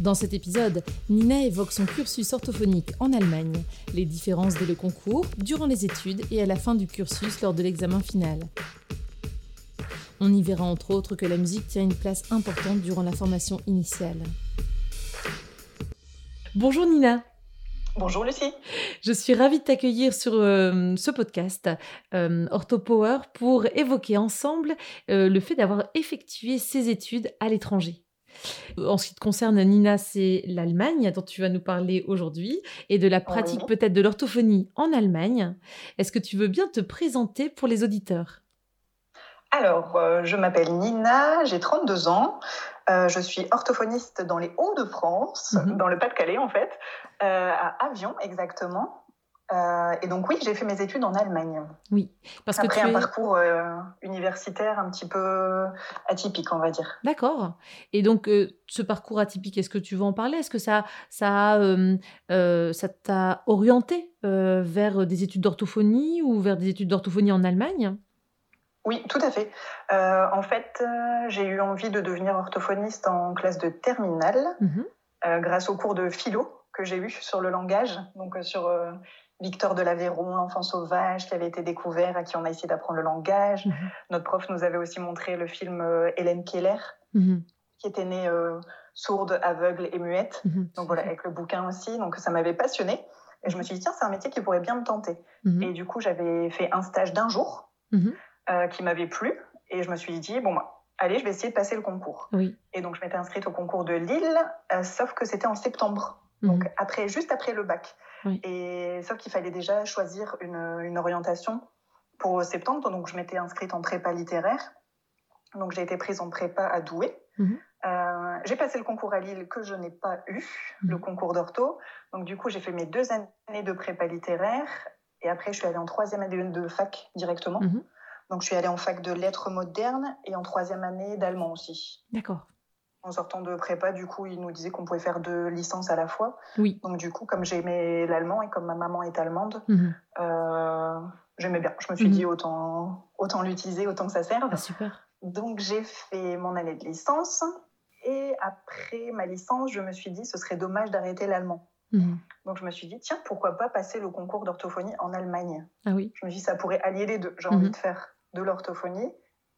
Dans cet épisode, Nina évoque son cursus orthophonique en Allemagne, les différences dès le concours, durant les études et à la fin du cursus lors de l'examen final. On y verra entre autres que la musique tient une place importante durant la formation initiale. Bonjour Nina Bonjour Lucie. Je suis ravie de t'accueillir sur euh, ce podcast euh, OrthoPower pour évoquer ensemble euh, le fait d'avoir effectué ses études à l'étranger. En ce qui te concerne, Nina, c'est l'Allemagne dont tu vas nous parler aujourd'hui et de la pratique peut-être de l'orthophonie en Allemagne. Est-ce que tu veux bien te présenter pour les auditeurs? Alors, euh, je m'appelle Nina, j'ai 32 ans. Euh, je suis orthophoniste dans les Hauts-de-France, mhm. dans le Pas-de-Calais en fait, euh, à Avion exactement. Euh, et donc oui, j'ai fait mes études en Allemagne. Oui, parce que après un parcours euh, universitaire un petit peu atypique, on va dire. D'accord. Et donc euh, ce parcours atypique, est-ce que tu veux en parler? Est-ce que ça, ça, ça t'a orienté vers des études d'orthophonie ou vers des études d'orthophonie en Allemagne? Oui, tout à fait. en fait, j'ai eu envie de devenir orthophoniste en classe de terminale mmh grâce au cours de philo que j'ai eu sur le langage, donc sur Victor de l'Aveyron, l'enfant sauvage qui avait été découvert, à qui on a essayé d'apprendre le langage. Mhm. Notre prof nous avait aussi montré le film euh, Hélène Keller, mhm. qui était née euh, sourde, aveugle et muette. Mhm. Donc voilà, avec le bouquin aussi. Donc ça m'avait passionné. Et je me suis dit, tiens, c'est un métier qui pourrait bien me tenter. Et du coup, j'avais fait un stage d'un jour euh, qui m'avait plu. Et je me suis dit, bon, bah, allez, je vais essayer de passer le concours. Et donc, je m'étais inscrite au concours de Lille, sauf que c'était en septembre. Donc, après, juste après le bac. Et sauf qu'il fallait déjà choisir une, une, orientation pour septembre. Donc, je m'étais inscrite en prépa littéraire. Donc, j'ai été prise en prépa à Douai. Mhm. Euh, j'ai passé le concours à Lille que je n'ai pas eu, mhm. le concours d'ortho. Donc, du coup, j'ai fait mes deux années de prépa littéraire. Et après, je suis allée en troisième année de fac directement. Mhm. Donc, je suis allée en fac de lettres modernes et en troisième année d'allemand aussi. D'accord en sortant de prépa, du coup, il nous disait qu'on pouvait faire deux licences à la fois. Oui. Donc, du coup, comme j'aimais l'allemand et comme ma maman est allemande, mhm. euh, j'aimais bien. Je me suis mhm. dit autant, autant l'utiliser, autant que ça serve. Ah, super. Donc, j'ai fait mon année de licence. Et après ma licence, je me suis dit ce serait dommage d'arrêter l'allemand. Mhm. Donc, je me suis dit, tiens, pourquoi pas passer le concours d'orthophonie en Allemagne? Ah oui. Je me suis dit, ça pourrait allier les deux. J'ai envie de faire de l'orthophonie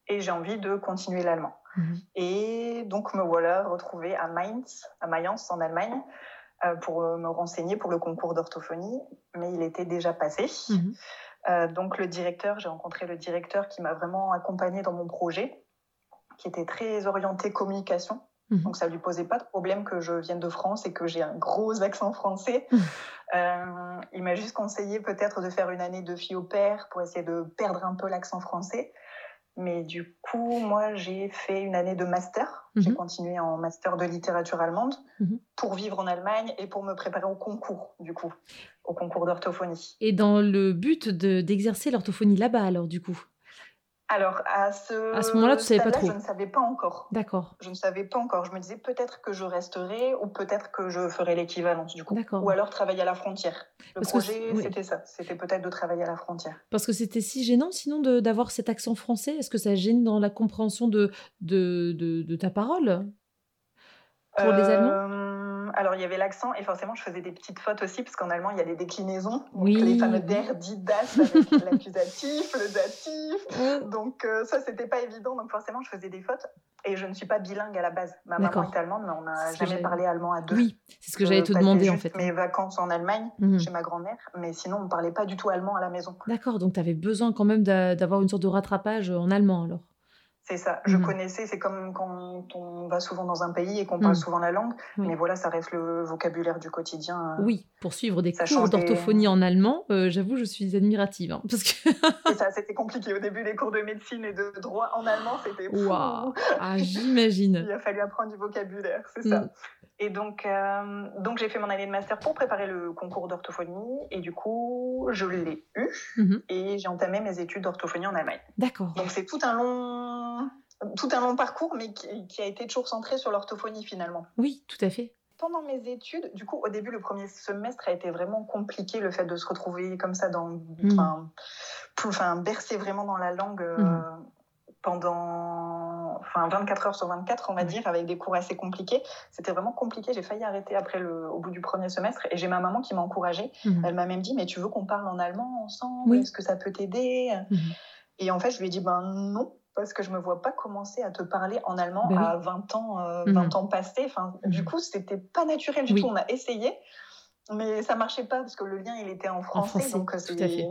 et j'ai envie de continuer l'allemand. Mhm. Et donc me voilà retrouvée à Mainz, à Mayence en Allemagne, euh, pour euh, me renseigner pour le concours d'orthophonie, mais il était déjà passé. Mhm. Euh, donc le directeur, j'ai rencontré le directeur qui m'a vraiment accompagnée dans mon projet, qui était très orienté communication. Mhm. Donc ça lui posait pas de problème que je vienne de France et que j'ai un gros accent français. il m'a juste conseillé peut-être de faire une année de fille au père pour essayer de perdre un peu l'accent français. Mais du coup, moi, j'ai fait une année de master. J'ai mhm. continué en master de littérature allemande mhm. pour vivre en Allemagne et pour me préparer au concours, du coup, au concours d'orthophonie. Et dans le but d'exercer l'orthophonie là-bas, alors, du coup? Alors, à ce, à ce moment-là, tu savais pas trop. Je ne savais pas encore. D'accord. Je ne savais pas encore. Je me disais peut-être que je resterai ou peut-être que je ferai l'équivalence du coup. Ou alors travailler à la frontière. Le projet, c'était ça. C'était peut-être de travailler à la frontière. Parce que c'était si gênant, sinon, d'avoir cet accent français. Est-ce que ça gêne dans la compréhension de, de, de, ta parole? Pour les Allemands? Euh, alors, il y avait l'accent et forcément, je faisais des petites fautes aussi, parce qu'en allemand, il y a des déclinaisons. Donc, les fameux der, dit, das, avec l'accusatif, le datif. Donc, euh, ça, c'était pas évident. Donc, forcément, je faisais des fautes. Et je ne suis pas bilingue à la base. Ma maman est allemande, mais on n'a jamais parlé allemand à deux. Oui, c'est ce que j'allais te demander en fait. Mes vacances en Allemagne, mhm. chez ma grand-mère, mais sinon on ne parlait pas du tout allemand à la maison. D'accord, donc tu avais besoin quand même d'avoir une sorte de rattrapage en allemand alors C'est ça. Je mmh. connaissais, c'est comme quand on va souvent dans un pays et qu'on parle mmh. souvent la langue, mais voilà, ça reste le vocabulaire du quotidien. Euh, oui, pour suivre des cours d'orthophonie en allemand, euh, j'avoue, je suis admirative. Hein, parce que... ça, c'était compliqué. Au début, les cours de médecine et de droit en allemand, c'était wow. Ah, j'imagine. Il a fallu apprendre du vocabulaire, c'est ça. Mmh. Et donc, euh, donc j'ai fait mon année de master pour préparer le concours d'orthophonie. Et du coup, je l'ai eu. Mhm. Et j'ai entamé mes études d'orthophonie en Allemagne. D'accord. Donc, c'est tout un long, tout un long parcours, mais qui, a été toujours centré sur l'orthophonie finalement. Oui, tout à fait. Pendant mes études, du coup, au début, le premier semestre a été vraiment compliqué, le fait de se retrouver comme ça dans, mhm. enfin, bercé vraiment dans la langue. Euh, mhm pendant enfin 24 heures sur 24, on va dire, avec des cours assez compliqués. C'était vraiment compliqué. J'ai failli arrêter après le, au bout du premier semestre. Et j'ai ma maman qui m'a encouragée. Mhm. Elle m'a même dit, mais tu veux qu'on parle en allemand ensemble? Est-ce que ça peut t'aider? Et en fait, je lui ai dit, ben non, parce que je me vois pas commencer à te parler en allemand ben à 20 ans, 20 euh, mhm. ans passés. Enfin, Du coup, c'était pas naturel du tout. On a essayé. Mais ça marchait pas parce que le lien il était en français, en français donc c'est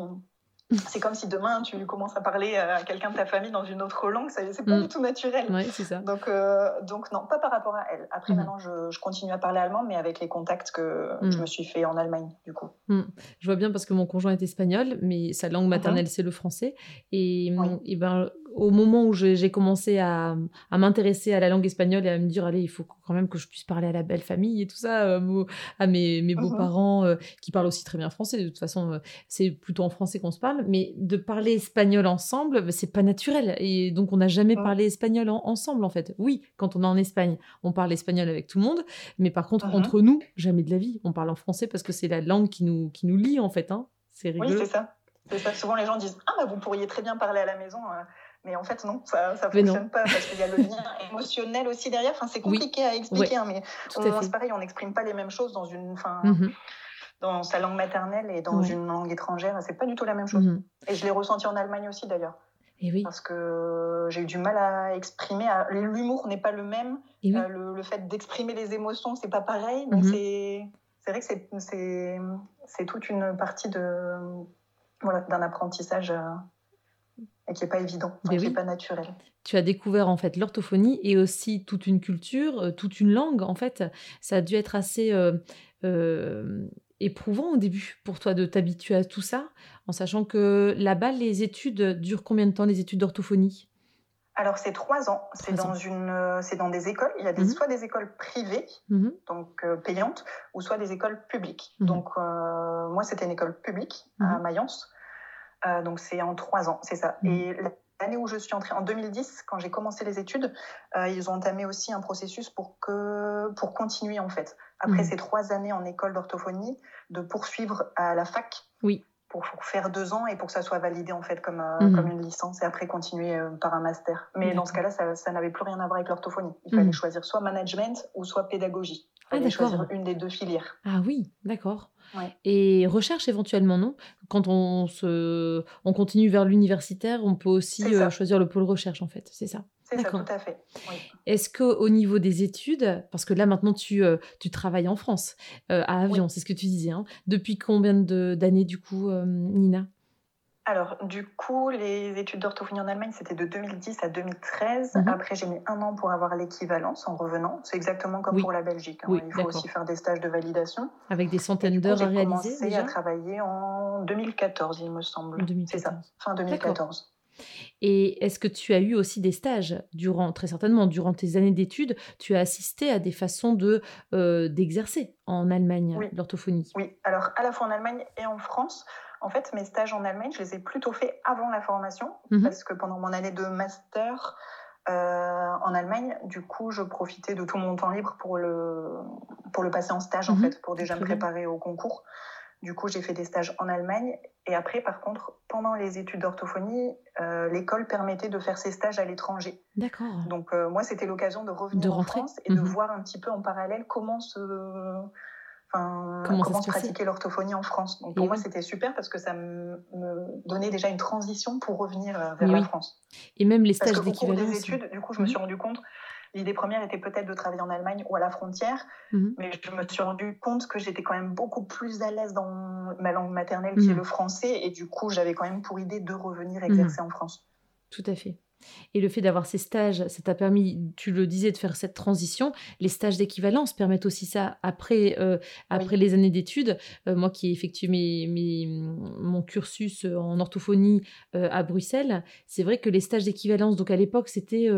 c'est comme si demain tu commences à parler à quelqu'un de ta famille dans une autre langue, c'est pas mm. du tout naturel. Oui, c'est ça. Donc, euh, donc non, pas par rapport à elle. Après, maintenant, je, continue à parler allemand, mais avec les contacts que je me suis fait en Allemagne, du coup. Je vois bien parce que mon conjoint est espagnol, mais sa langue maternelle, c'est le français. Et, et ben, au moment où j'ai commencé à, m'intéresser à la langue espagnole et à me dire, allez, il faut quand même que je puisse parler à la belle famille et tout ça, euh, à mes, mes mhm. beaux-parents euh, qui parlent aussi très bien français. De toute façon, euh, c'est plutôt en français qu'on se parle. Mais de parler espagnol ensemble, c'est pas naturel. Et donc, on n'a jamais parlé espagnol ensemble, en fait. Oui, quand on est en Espagne, on parle espagnol avec tout le monde. Mais par contre, mhm. entre nous, jamais de la vie. On parle en français parce que c'est la langue qui nous, qui nous lie, en fait. Hein. C'est rigolo. Oui, c'est ça. ça. Souvent, les gens disent Ah, bah, vous pourriez très bien parler à la maison. Mais en fait, non, ça ne fonctionne pas parce qu'il y a le lien émotionnel aussi derrière. Enfin, c'est compliqué à expliquer, hein, mais c'est pareil, on n'exprime pas les mêmes choses dans une. Enfin, mm-hmm. Dans sa langue maternelle et dans une langue étrangère, c'est pas du tout la même chose. Mm-hmm. Et je l'ai ressenti en Allemagne aussi d'ailleurs. Et oui. Parce que j'ai eu du mal à exprimer. L'humour n'est pas le même. Euh, le, fait d'exprimer les émotions, c'est pas pareil. Donc mm-hmm. c'est vrai que c'est toute une partie de voilà, d'un apprentissage. Et qui n'est pas évident, qui n'est pas naturel. Tu as découvert en fait l'orthophonie et aussi toute une culture, euh, toute une langue en fait. Ça a dû être assez euh, euh, éprouvant au début pour toi de t'habituer à tout ça, en sachant que là-bas les études durent combien de temps les études d'orthophonie? Alors c'est trois ans. C'est dans une, c'est dans des écoles. Il y a des, mmh soit des écoles privées, mmh donc payantes, ou soit des écoles publiques. Mmh donc moi c'était une école publique à Mayence. Euh, donc c'est en trois ans, c'est ça. Mm. Et l'année où je suis entrée, en 2010, quand j'ai commencé les études, euh, ils ont entamé aussi un processus pour, que, pour continuer en fait. Après mm. ces trois années en école d'orthophonie, de poursuivre à la fac. Oui. Pour, faire deux ans et pour que ça soit validé en fait comme, euh, mm. comme une licence et après continuer par un master. Mais dans ce cas-là, ça, ça n'avait plus rien à voir avec l'orthophonie. Il fallait choisir soit management ou soit pédagogie. Ah, choisir une des deux filières. Ah oui, d'accord. Et recherche éventuellement, non? Quand on, se, on continue vers l'universitaire, on peut aussi euh, choisir le pôle recherche, en fait. C'est ça? C'est ça, tout à fait. Est-ce qu'au niveau des études, parce que là maintenant tu, euh, tu travailles en France, euh, à Avion, c'est ce que tu disais, hein, depuis combien d'années du coup, Nina? Alors, du coup, les études d'orthophonie en Allemagne, c'était de 2010 à 2013. Mhm. Après, j'ai mis un an pour avoir l'équivalence en revenant. C'est exactement comme pour la Belgique. Hein. Il faut aussi faire des stages de validation. Avec des centaines d'heures à réaliser J'ai commencé à travailler en 2014, il me semble. C'est ça, fin 2014. Et est-ce que tu as eu aussi des stages durant, très certainement, durant tes années d'études, tu as assisté à des façons de euh, d'exercer en Allemagne l'orthophonie? Oui, alors à la fois en Allemagne et en France. En fait, mes stages en Allemagne, je les ai plutôt faits avant la formation, mhm. parce que pendant mon année de master euh, en Allemagne, du coup, je profitais de tout mon temps libre pour le, pour le passer en stage, en mhm. fait, pour déjà me préparer au concours. Du coup, j'ai fait des stages en Allemagne. Et après, par contre, pendant les études d'orthophonie, euh, l'école permettait de faire ces stages à l'étranger. D'accord. Donc, euh, moi, c'était l'occasion de revenir en France et de mhm. voir un petit peu en parallèle comment se comment, pratiquer l'orthophonie en France. Donc pour moi, c'était super parce que ça me, donnait déjà une transition pour revenir euh, vers la France. Et même les stages d'équivalence. des études, du coup, je me suis rendu compte. L'idée première était peut-être de travailler en Allemagne ou à la frontière, mhm. mais je me suis rendu compte que j'étais quand même beaucoup plus à l'aise dans ma langue maternelle qui est mhm. le français, et du coup, j'avais quand même pour idée de revenir exercer mhm. en France. Tout à fait. Et le fait d'avoir ces stages, ça t'a permis, tu le disais, de faire cette transition. Les stages d'équivalence permettent aussi ça après, euh, après les années d'études. Euh, moi qui ai effectué mes, mon cursus en orthophonie euh, à Bruxelles, c'est vrai que les stages d'équivalence, donc à l'époque, c'était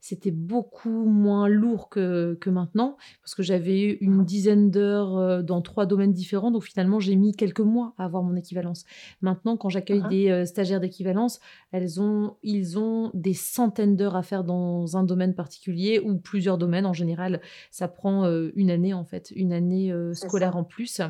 c'était beaucoup moins lourd que, que maintenant, parce que j'avais eu une dizaine d'heures dans trois domaines différents. Donc finalement, j'ai mis quelques mois à avoir mon équivalence. Maintenant, quand j'accueille uh-huh. des stagiaires d'équivalence, elles ont, ils ont des centaines d'heures à faire dans un domaine particulier ou plusieurs domaines. En général, ça prend euh, une année en fait, une année euh, scolaire en plus.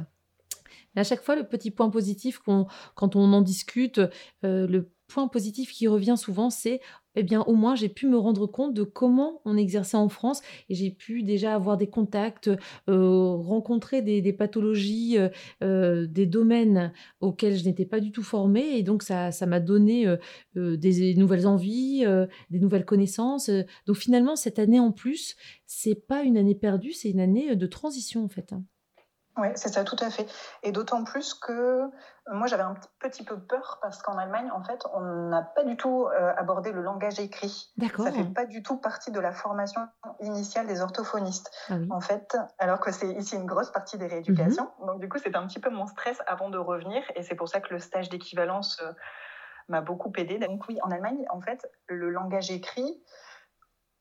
Mais à chaque fois, le petit point positif, quand on en discute, euh, le point positif qui revient souvent, c'est eh bien, au moins, j'ai pu me rendre compte de comment on exerçait en France et j'ai pu déjà avoir des contacts, euh, rencontrer des, pathologies, euh, euh, des domaines auxquels je n'étais pas du tout formée. Et donc, ça, ça m'a donné des nouvelles envies, des nouvelles connaissances. Donc, finalement, cette année en plus, c'est pas une année perdue, c'est une année de transition, en fait. Oui, c'est ça, tout à fait. Et d'autant plus que moi, j'avais un petit peu peur parce qu'en Allemagne, en fait, on n'a pas du tout euh, abordé le langage écrit. D'accord. Ça fait pas du tout partie de la formation initiale des orthophonistes. Ah en fait, alors que c'est ici une grosse partie des rééducations. Mhm. Donc, du coup, c'était un petit peu mon stress avant de revenir. Et c'est pour ça que le stage d'équivalence euh, m'a beaucoup aidé. Donc, oui, en Allemagne, en fait, le langage écrit,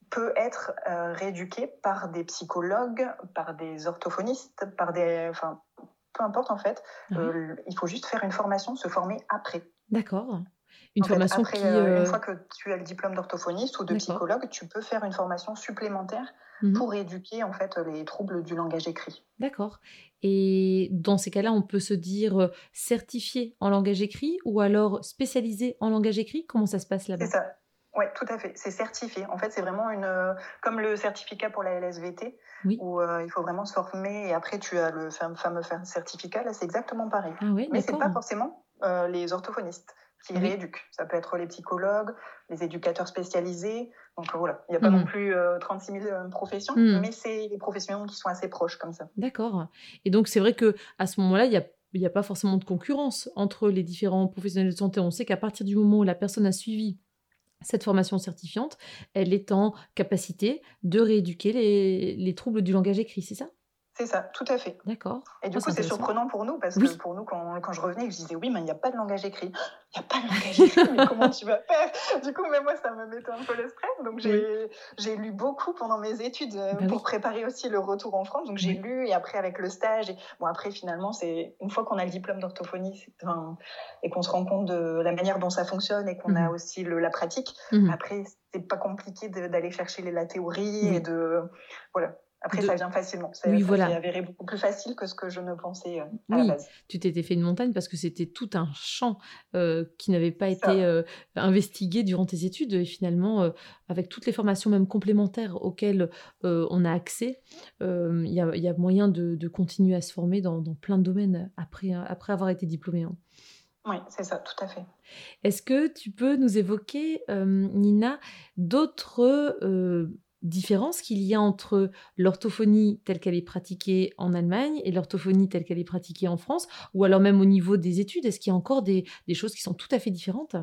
peut être euh, rééduqué par des psychologues, par des orthophonistes, par des, enfin, peu importe en fait. Euh, il faut juste faire une formation, se former après. D'accord. Une formation après, qui, euh, une fois que tu as le diplôme d'orthophoniste ou de psychologue, tu peux faire une formation supplémentaire mmh pour éduquer en fait les troubles du langage écrit. D'accord. Et dans ces cas-là, on peut se dire certifié en langage écrit ou alors spécialisé en langage écrit? Comment ça se passe là-bas? C'est ça. Oui, tout à fait. C'est certifié. En fait, c'est vraiment une, euh, comme le certificat pour la LSVT, où euh, il faut vraiment se former et après tu as le fameux certificat. Là, c'est exactement pareil. Ah Mais c'est pas forcément euh, les orthophonistes qui rééduquent. Ça peut être les psychologues, les éducateurs spécialisés. Donc voilà, il n'y a pas non mmh. plus 36 000 professions, mmh. mais c'est les professions qui sont assez proches comme ça. D'accord. Et donc c'est vrai que à ce moment-là, il y a il n'y a pas forcément de concurrence entre les différents professionnels de santé. On sait qu'à partir du moment où la personne a suivi cette formation certifiante, elle est en capacité de rééduquer les, troubles du langage écrit, c'est ça? C'est ça, tout à fait. D'accord. Et du ah, coup, c'est surprenant pour nous parce que pour nous, quand, quand, je revenais, je disais oui, mais il n'y a pas de langage écrit. Il n'y a pas de langage écrit, mais comment tu vas faire? Du coup, mais moi, ça me mettait un peu le stress. Donc, j'ai lu beaucoup pendant mes études euh, bah pour préparer aussi le retour en France. Donc, j'ai lu et après, avec le stage. Et... Bon, après, finalement, c'est une fois qu'on a le diplôme d'orthophonie et qu'on se rend compte de la manière dont ça fonctionne et qu'on a mmh aussi le, la pratique, mmh après, c'est pas compliqué d'aller chercher la théorie et de. Voilà. Après, ça vient facilement. Ça, oui, voilà. avéré beaucoup plus facile que ce que je ne pensais euh, à la base. Tu t'étais fait une montagne parce que c'était tout un champ euh, qui n'avait pas été euh, investigué durant tes études. Et finalement, avec toutes les formations même complémentaires auxquelles on a accès, il y, a, moyen de, continuer à se former dans, plein de domaines après, après avoir été diplômé. Hein. Oui, c'est ça, tout à fait. Est-ce que tu peux nous évoquer, Nina, d'autres différence qu'il y a entre l'orthophonie telle qu'elle est pratiquée en Allemagne et l'orthophonie telle qu'elle est pratiquée en France, ou alors même au niveau des études, est-ce qu'il y a encore des, choses qui sont tout à fait différentes?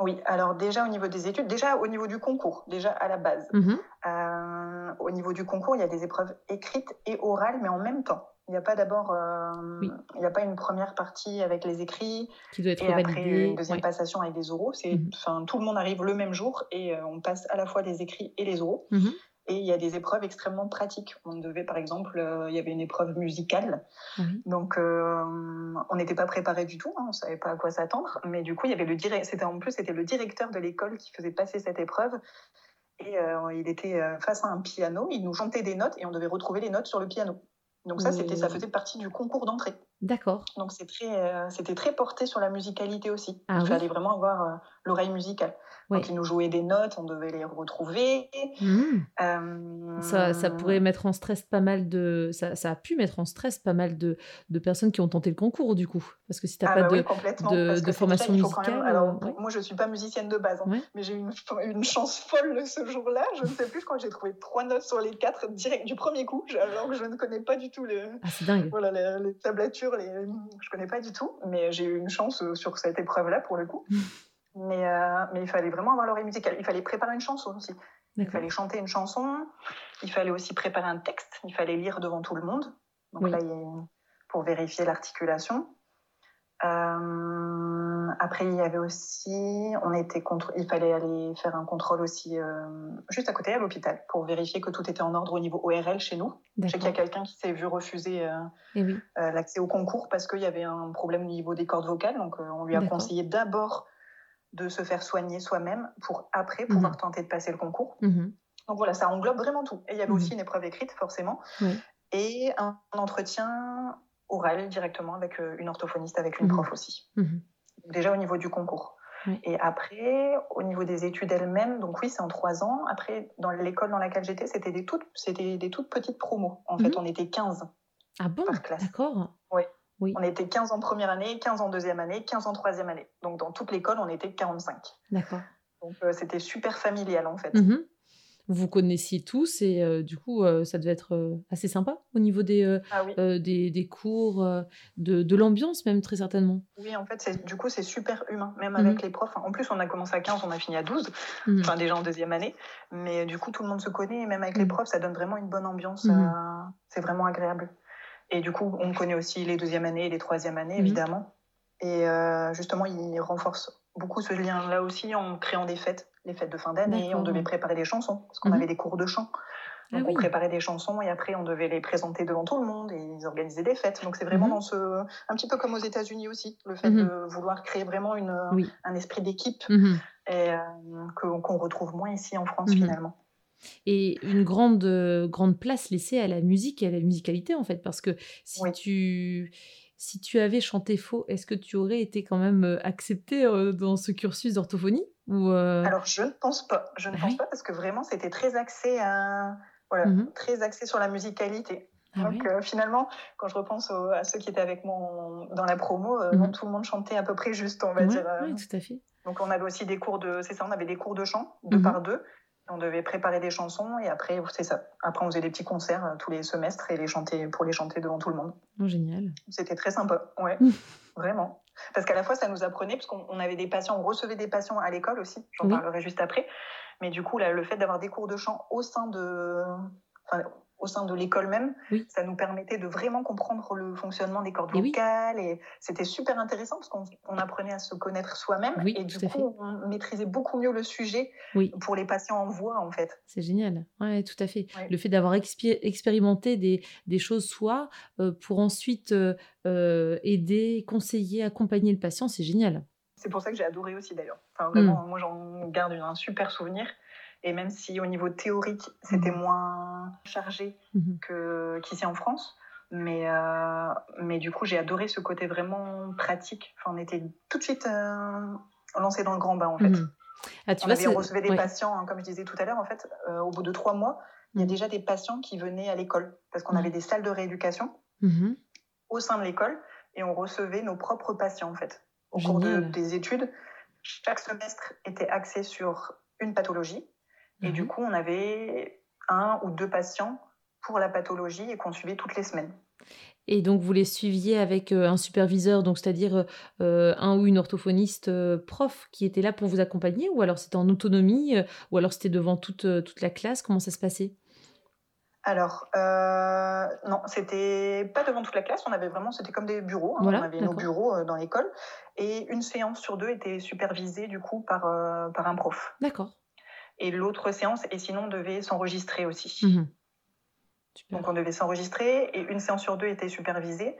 Oui, alors déjà au niveau des études, déjà au niveau du concours, déjà à la base. Mmh euh, au niveau du concours, il y a des épreuves écrites et orales, mais en même temps. Il n'y a pas d'abord, euh, il n'y a pas une première partie avec les écrits qui doit être et après une deuxième passation avec des oraux. C'est, mhm. enfin, tout le monde arrive le même jour et euh, on passe à la fois les écrits et les oraux. Mhm. Et il y a des épreuves extrêmement pratiques. On devait, par exemple, euh, il y avait une épreuve musicale. Donc, on n'était pas préparé du tout. Hein, on savait pas à quoi s'attendre. Mais du coup, il y avait le c'était en plus, c'était le directeur de l'école qui faisait passer cette épreuve. Et il était face à un piano. Il nous chantait des notes et on devait retrouver les notes sur le piano. Donc ça, c'était, ça faisait partie du concours d'entrée. D'accord. Donc c'est très, euh, c'était très porté sur la musicalité aussi. Ah Il fallait vraiment avoir euh, l'oreille musicale. Donc ils nous jouaient des notes, on devait les retrouver. Mmh. Euh, ça, ça, pourrait mettre en stress pas mal de... Ça, ça, a pu mettre en stress pas mal de, de, personnes qui ont tenté le concours du coup. Parce que si tu n'as ah pas bah de, de, formation musicale... Alors, Moi je ne suis pas musicienne de base, hein, mais j'ai eu une, une, chance folle ce jour-là. Je ne sais plus, quand j'ai trouvé trois notes sur les quatre direct du premier coup, alors que je ne connais pas du tout les, ah, dingue. Voilà, les, les tablatures, les... je ne connais pas du tout. Mais j'ai eu une chance euh, sur cette épreuve-là pour le coup. Mais, euh, mais il fallait vraiment avoir l'oreille musicale. Il fallait préparer une chanson aussi. Il fallait chanter une chanson. Il fallait aussi préparer un texte. Il fallait lire devant tout le monde. Donc là, pour vérifier l'articulation. Euh, après, il y avait aussi, on était contre, il fallait aller faire un contrôle aussi euh, juste à côté à l'hôpital pour vérifier que tout était en ordre au niveau ORL chez nous. Je sais qu'il y a quelqu'un qui s'est vu refuser euh, eh l'accès au concours parce qu'il y avait un problème au niveau des cordes vocales. Donc, on lui a conseillé d'abord de se faire soigner soi-même pour après pouvoir mhm. tenter de passer le concours. Mhm. Donc voilà, ça englobe vraiment tout. Et il y avait mhm. aussi une épreuve écrite, forcément, et un entretien oral directement avec euh, une orthophoniste, avec une prof aussi. Déjà au niveau du concours. Et après, au niveau des études elles-mêmes, donc oui, c'est en trois ans. Après, dans l'école dans laquelle j'étais, c'était des toutes, c'était des toutes petites promos. En fait, on était 15 ah bon? par classe. D'accord. Oui. On était 15 en première année, 15 en deuxième année, 15 en troisième année. Donc dans toute l'école, on était 45. D'accord. Donc euh, c'était super familial en fait. Mhm. Vous connaissiez tous et euh, du coup, euh, ça devait être assez sympa au niveau des, ah des, des, cours, de, de l'ambiance même très certainement. Oui, en fait, du coup, c'est super humain, même avec mhm. les profs. En plus, on a commencé à 15, on a fini à 12, mhm. enfin déjà en deuxième année. Mais du coup, tout le monde se connaît et même avec les profs, ça donne vraiment une bonne ambiance. c'est vraiment agréable. Et du coup, on connaît aussi les deuxième années et les troisième années, évidemment. Et euh, justement, il renforce beaucoup ce lien-là aussi en créant des fêtes, les fêtes de fin d'année. On devait préparer des chansons, parce qu'on mhm. avait des cours de chant. Ah Donc on préparait des chansons et après on devait les présenter devant tout le monde et ils organisaient des fêtes. Donc c'est vraiment mhm. dans ce, un petit peu comme aux États-Unis aussi, le fait de vouloir créer vraiment une, un esprit d'équipe et euh, qu'on retrouve moins ici en France finalement et une grande, grande place laissée à la musique et à la musicalité, en fait. Parce que si, tu, si tu avais chanté faux, est-ce que tu aurais été quand même euh, accepté euh, dans ce cursus d'orthophonie? Ou Alors, je ne pense pas. Je ne pense pas parce que vraiment, c'était très axé, à, voilà, très axé sur la musicalité. Ah Donc finalement, quand je repense à ceux qui étaient avec moi dans la promo, mmh tout le monde chantait à peu près juste, on va dire. Oui, tout à fait. Donc on avait aussi des cours de, c'est ça, on avait des cours de chant deux mmh par deux. On devait préparer des chansons et après, c'est ça. Après, on faisait des petits concerts euh, tous les semestres et les chanter pour les chanter devant tout le monde. Oh, génial. C'était très sympa, ouais, vraiment. Parce qu'à la fois, ça nous apprenait, parce qu'on avait des patients, on recevait des patients à l'école aussi, j'en parlerai juste après. Mais du coup, là, le fait d'avoir des cours de chant au sein de, au sein de l'école même. Ça nous permettait de vraiment comprendre le fonctionnement des cordes vocales et c'était super intéressant parce qu'on apprenait à se connaître soi-même et du coup on maîtrisait beaucoup mieux le sujet pour les patients en voix en fait. C'est génial, ouais, tout à fait. Le fait d'avoir expérimenté des, des, choses soi euh, pour ensuite euh, euh, aider, conseiller, accompagner le patient, c'est génial. C'est pour ça que j'ai adoré aussi d'ailleurs. Enfin, vraiment, mmh. moi j'en garde un super souvenir. Et même si au niveau théorique, c'était mhm. moins chargé mhm. que, qu'ici en France, mais, euh, mais du coup, j'ai adoré ce côté vraiment pratique. Enfin, on était tout de suite euh, lancé dans le grand bain, en fait. Mhm. Ah, tu on, avait, recevait des patients, hein, comme je disais tout à l'heure, en fait, euh, au bout de trois mois, il y a déjà des patients qui venaient à l'école parce qu'on avait des salles de rééducation au sein de l'école et on recevait nos propres patients, en fait. Au cours des études, chaque semestre était axé sur une pathologie et du mhm. coup, on avait un ou deux patients pour la pathologie et qu'on suivait toutes les semaines. Et donc, vous les suiviez avec euh, un superviseur, donc c'est-à-dire euh, un ou une orthophoniste euh, prof qui était là pour vous accompagner, ou alors c'était en autonomie, ou alors c'était devant toute, toute la classe? Comment ça se passait? Alors, non, c'était pas devant toute la classe, on avait vraiment, c'était comme des bureaux, hein. on avait nos bureaux dans l'école, et une séance sur deux était supervisée du coup par, par un prof. D'accord et l'autre séance, et sinon on devait s'enregistrer aussi. Mhm. Donc on devait s'enregistrer et une séance sur deux était supervisée.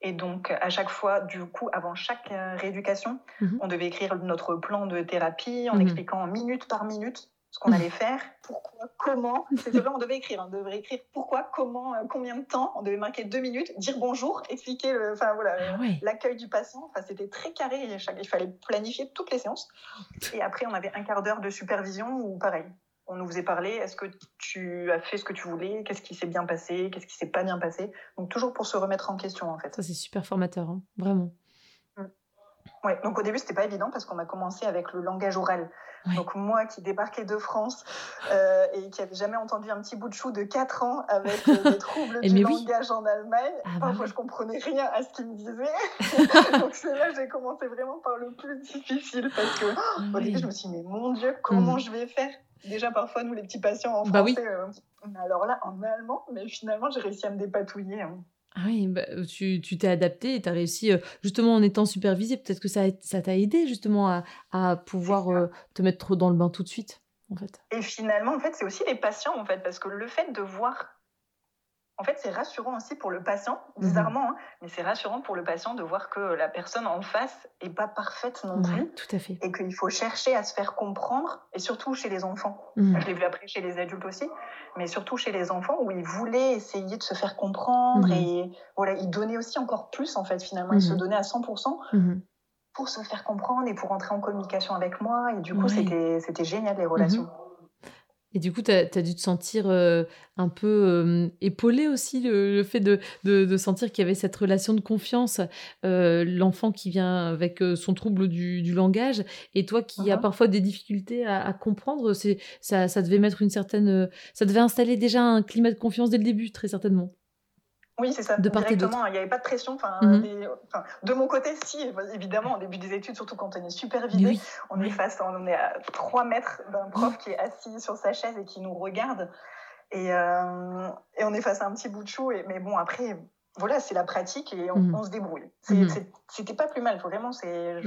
Et donc à chaque fois, du coup, avant chaque euh, rééducation, mhm. on devait écrire notre plan de thérapie en mhm. expliquant minute par minute ce qu'on allait faire, pourquoi, comment. C'était vrai, on devait écrire. Hein. On devait écrire pourquoi, comment, euh, combien de temps. On devait marquer deux minutes, dire bonjour, expliquer enfin, voilà, ah l'accueil du patient. Enfin, c'était très carré. Il fallait planifier toutes les séances. Et après, on avait un quart d'heure de supervision ou pareil. On nous faisait parler, est-ce que tu as fait ce que tu voulais? Qu'est-ce qui s'est bien passé? Qu'est-ce qui s'est pas bien passé? Donc toujours pour se remettre en question en fait. Ça c'est super formateur, hein. vraiment. Ouais, donc au début, c'était pas évident parce qu'on a commencé avec le langage oral. Donc moi qui débarquais de France euh, et qui avait jamais entendu un petit bout de chou de 4 ans avec euh, des troubles du langage en Allemagne, ah, bah parfois je comprenais rien à ce qu'il me disait. donc c'est là que j'ai commencé vraiment par le plus difficile parce que ah au début je me suis dit mais mon Dieu, comment mm. je vais faire? Déjà parfois nous les petits patients en bah français, euh, alors là en allemand, mais finalement j'ai réussi à me dépatouiller. Hein. Ah oui, bah, tu t'es adapté et tu as réussi, justement en étant supervisé, peut-être que ça t'a aidé justement à, à pouvoir te mettre trop dans le bain tout de suite, en fait. Et finalement, en fait, c'est aussi les patients, en fait, parce que le fait de voir en fait, c'est rassurant aussi pour le patient, mhm. bizarrement, hein, mais c'est rassurant pour le patient de voir que la personne en face est pas parfaite non plus. tout à fait. Et qu'il faut chercher à se faire comprendre, et surtout chez les enfants. Mhm. Je l'ai vu après chez les adultes aussi, mais surtout chez les enfants où ils voulaient essayer de se faire comprendre mhm. et voilà, ils donnaient aussi encore plus en fait finalement. Ils se donnaient à 100% pour se faire comprendre et pour entrer en communication avec moi. Et du coup, c'était génial les relations. Et du coup, tu as, dû te sentir euh, un peu euh, épaulé aussi, le, fait de, de, sentir qu'il y avait cette relation de confiance, euh, l'enfant qui vient avec son trouble du, du, langage, et toi qui as uh-huh. parfois des difficultés à, à comprendre, ça, ça devait mettre une certaine... ça devait installer déjà un climat de confiance dès le début, très certainement. Oui, c'est ça. De Directement, il n'y avait pas de pression. Mhm. de mon côté, si, évidemment, au début des études, surtout quand on est supervisé, on est face, on est à 3 mètres d'un prof qui est assis sur sa chaise et qui nous regarde. Et, euh, et on est face à un petit bout de chou. Et, mais bon, après, voilà, c'est la pratique et on, mhm. se débrouille. Mhm. C'était pas plus mal, vraiment. C'est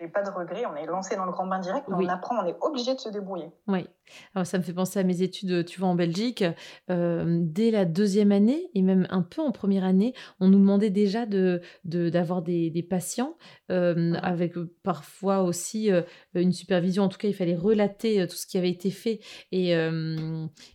j'ai pas de regrets, on est lancé dans le grand bain direct, mais on apprend, on est obligé de se débrouiller. Oui, alors ça me fait penser à mes études, tu vois, en Belgique. Euh, dès la deuxième année, et même un peu en première année, on nous demandait déjà de, d'avoir des, des, patients, euh, avec euh, parfois aussi une supervision. En tout cas, il fallait relater tout ce qui avait été fait. Et,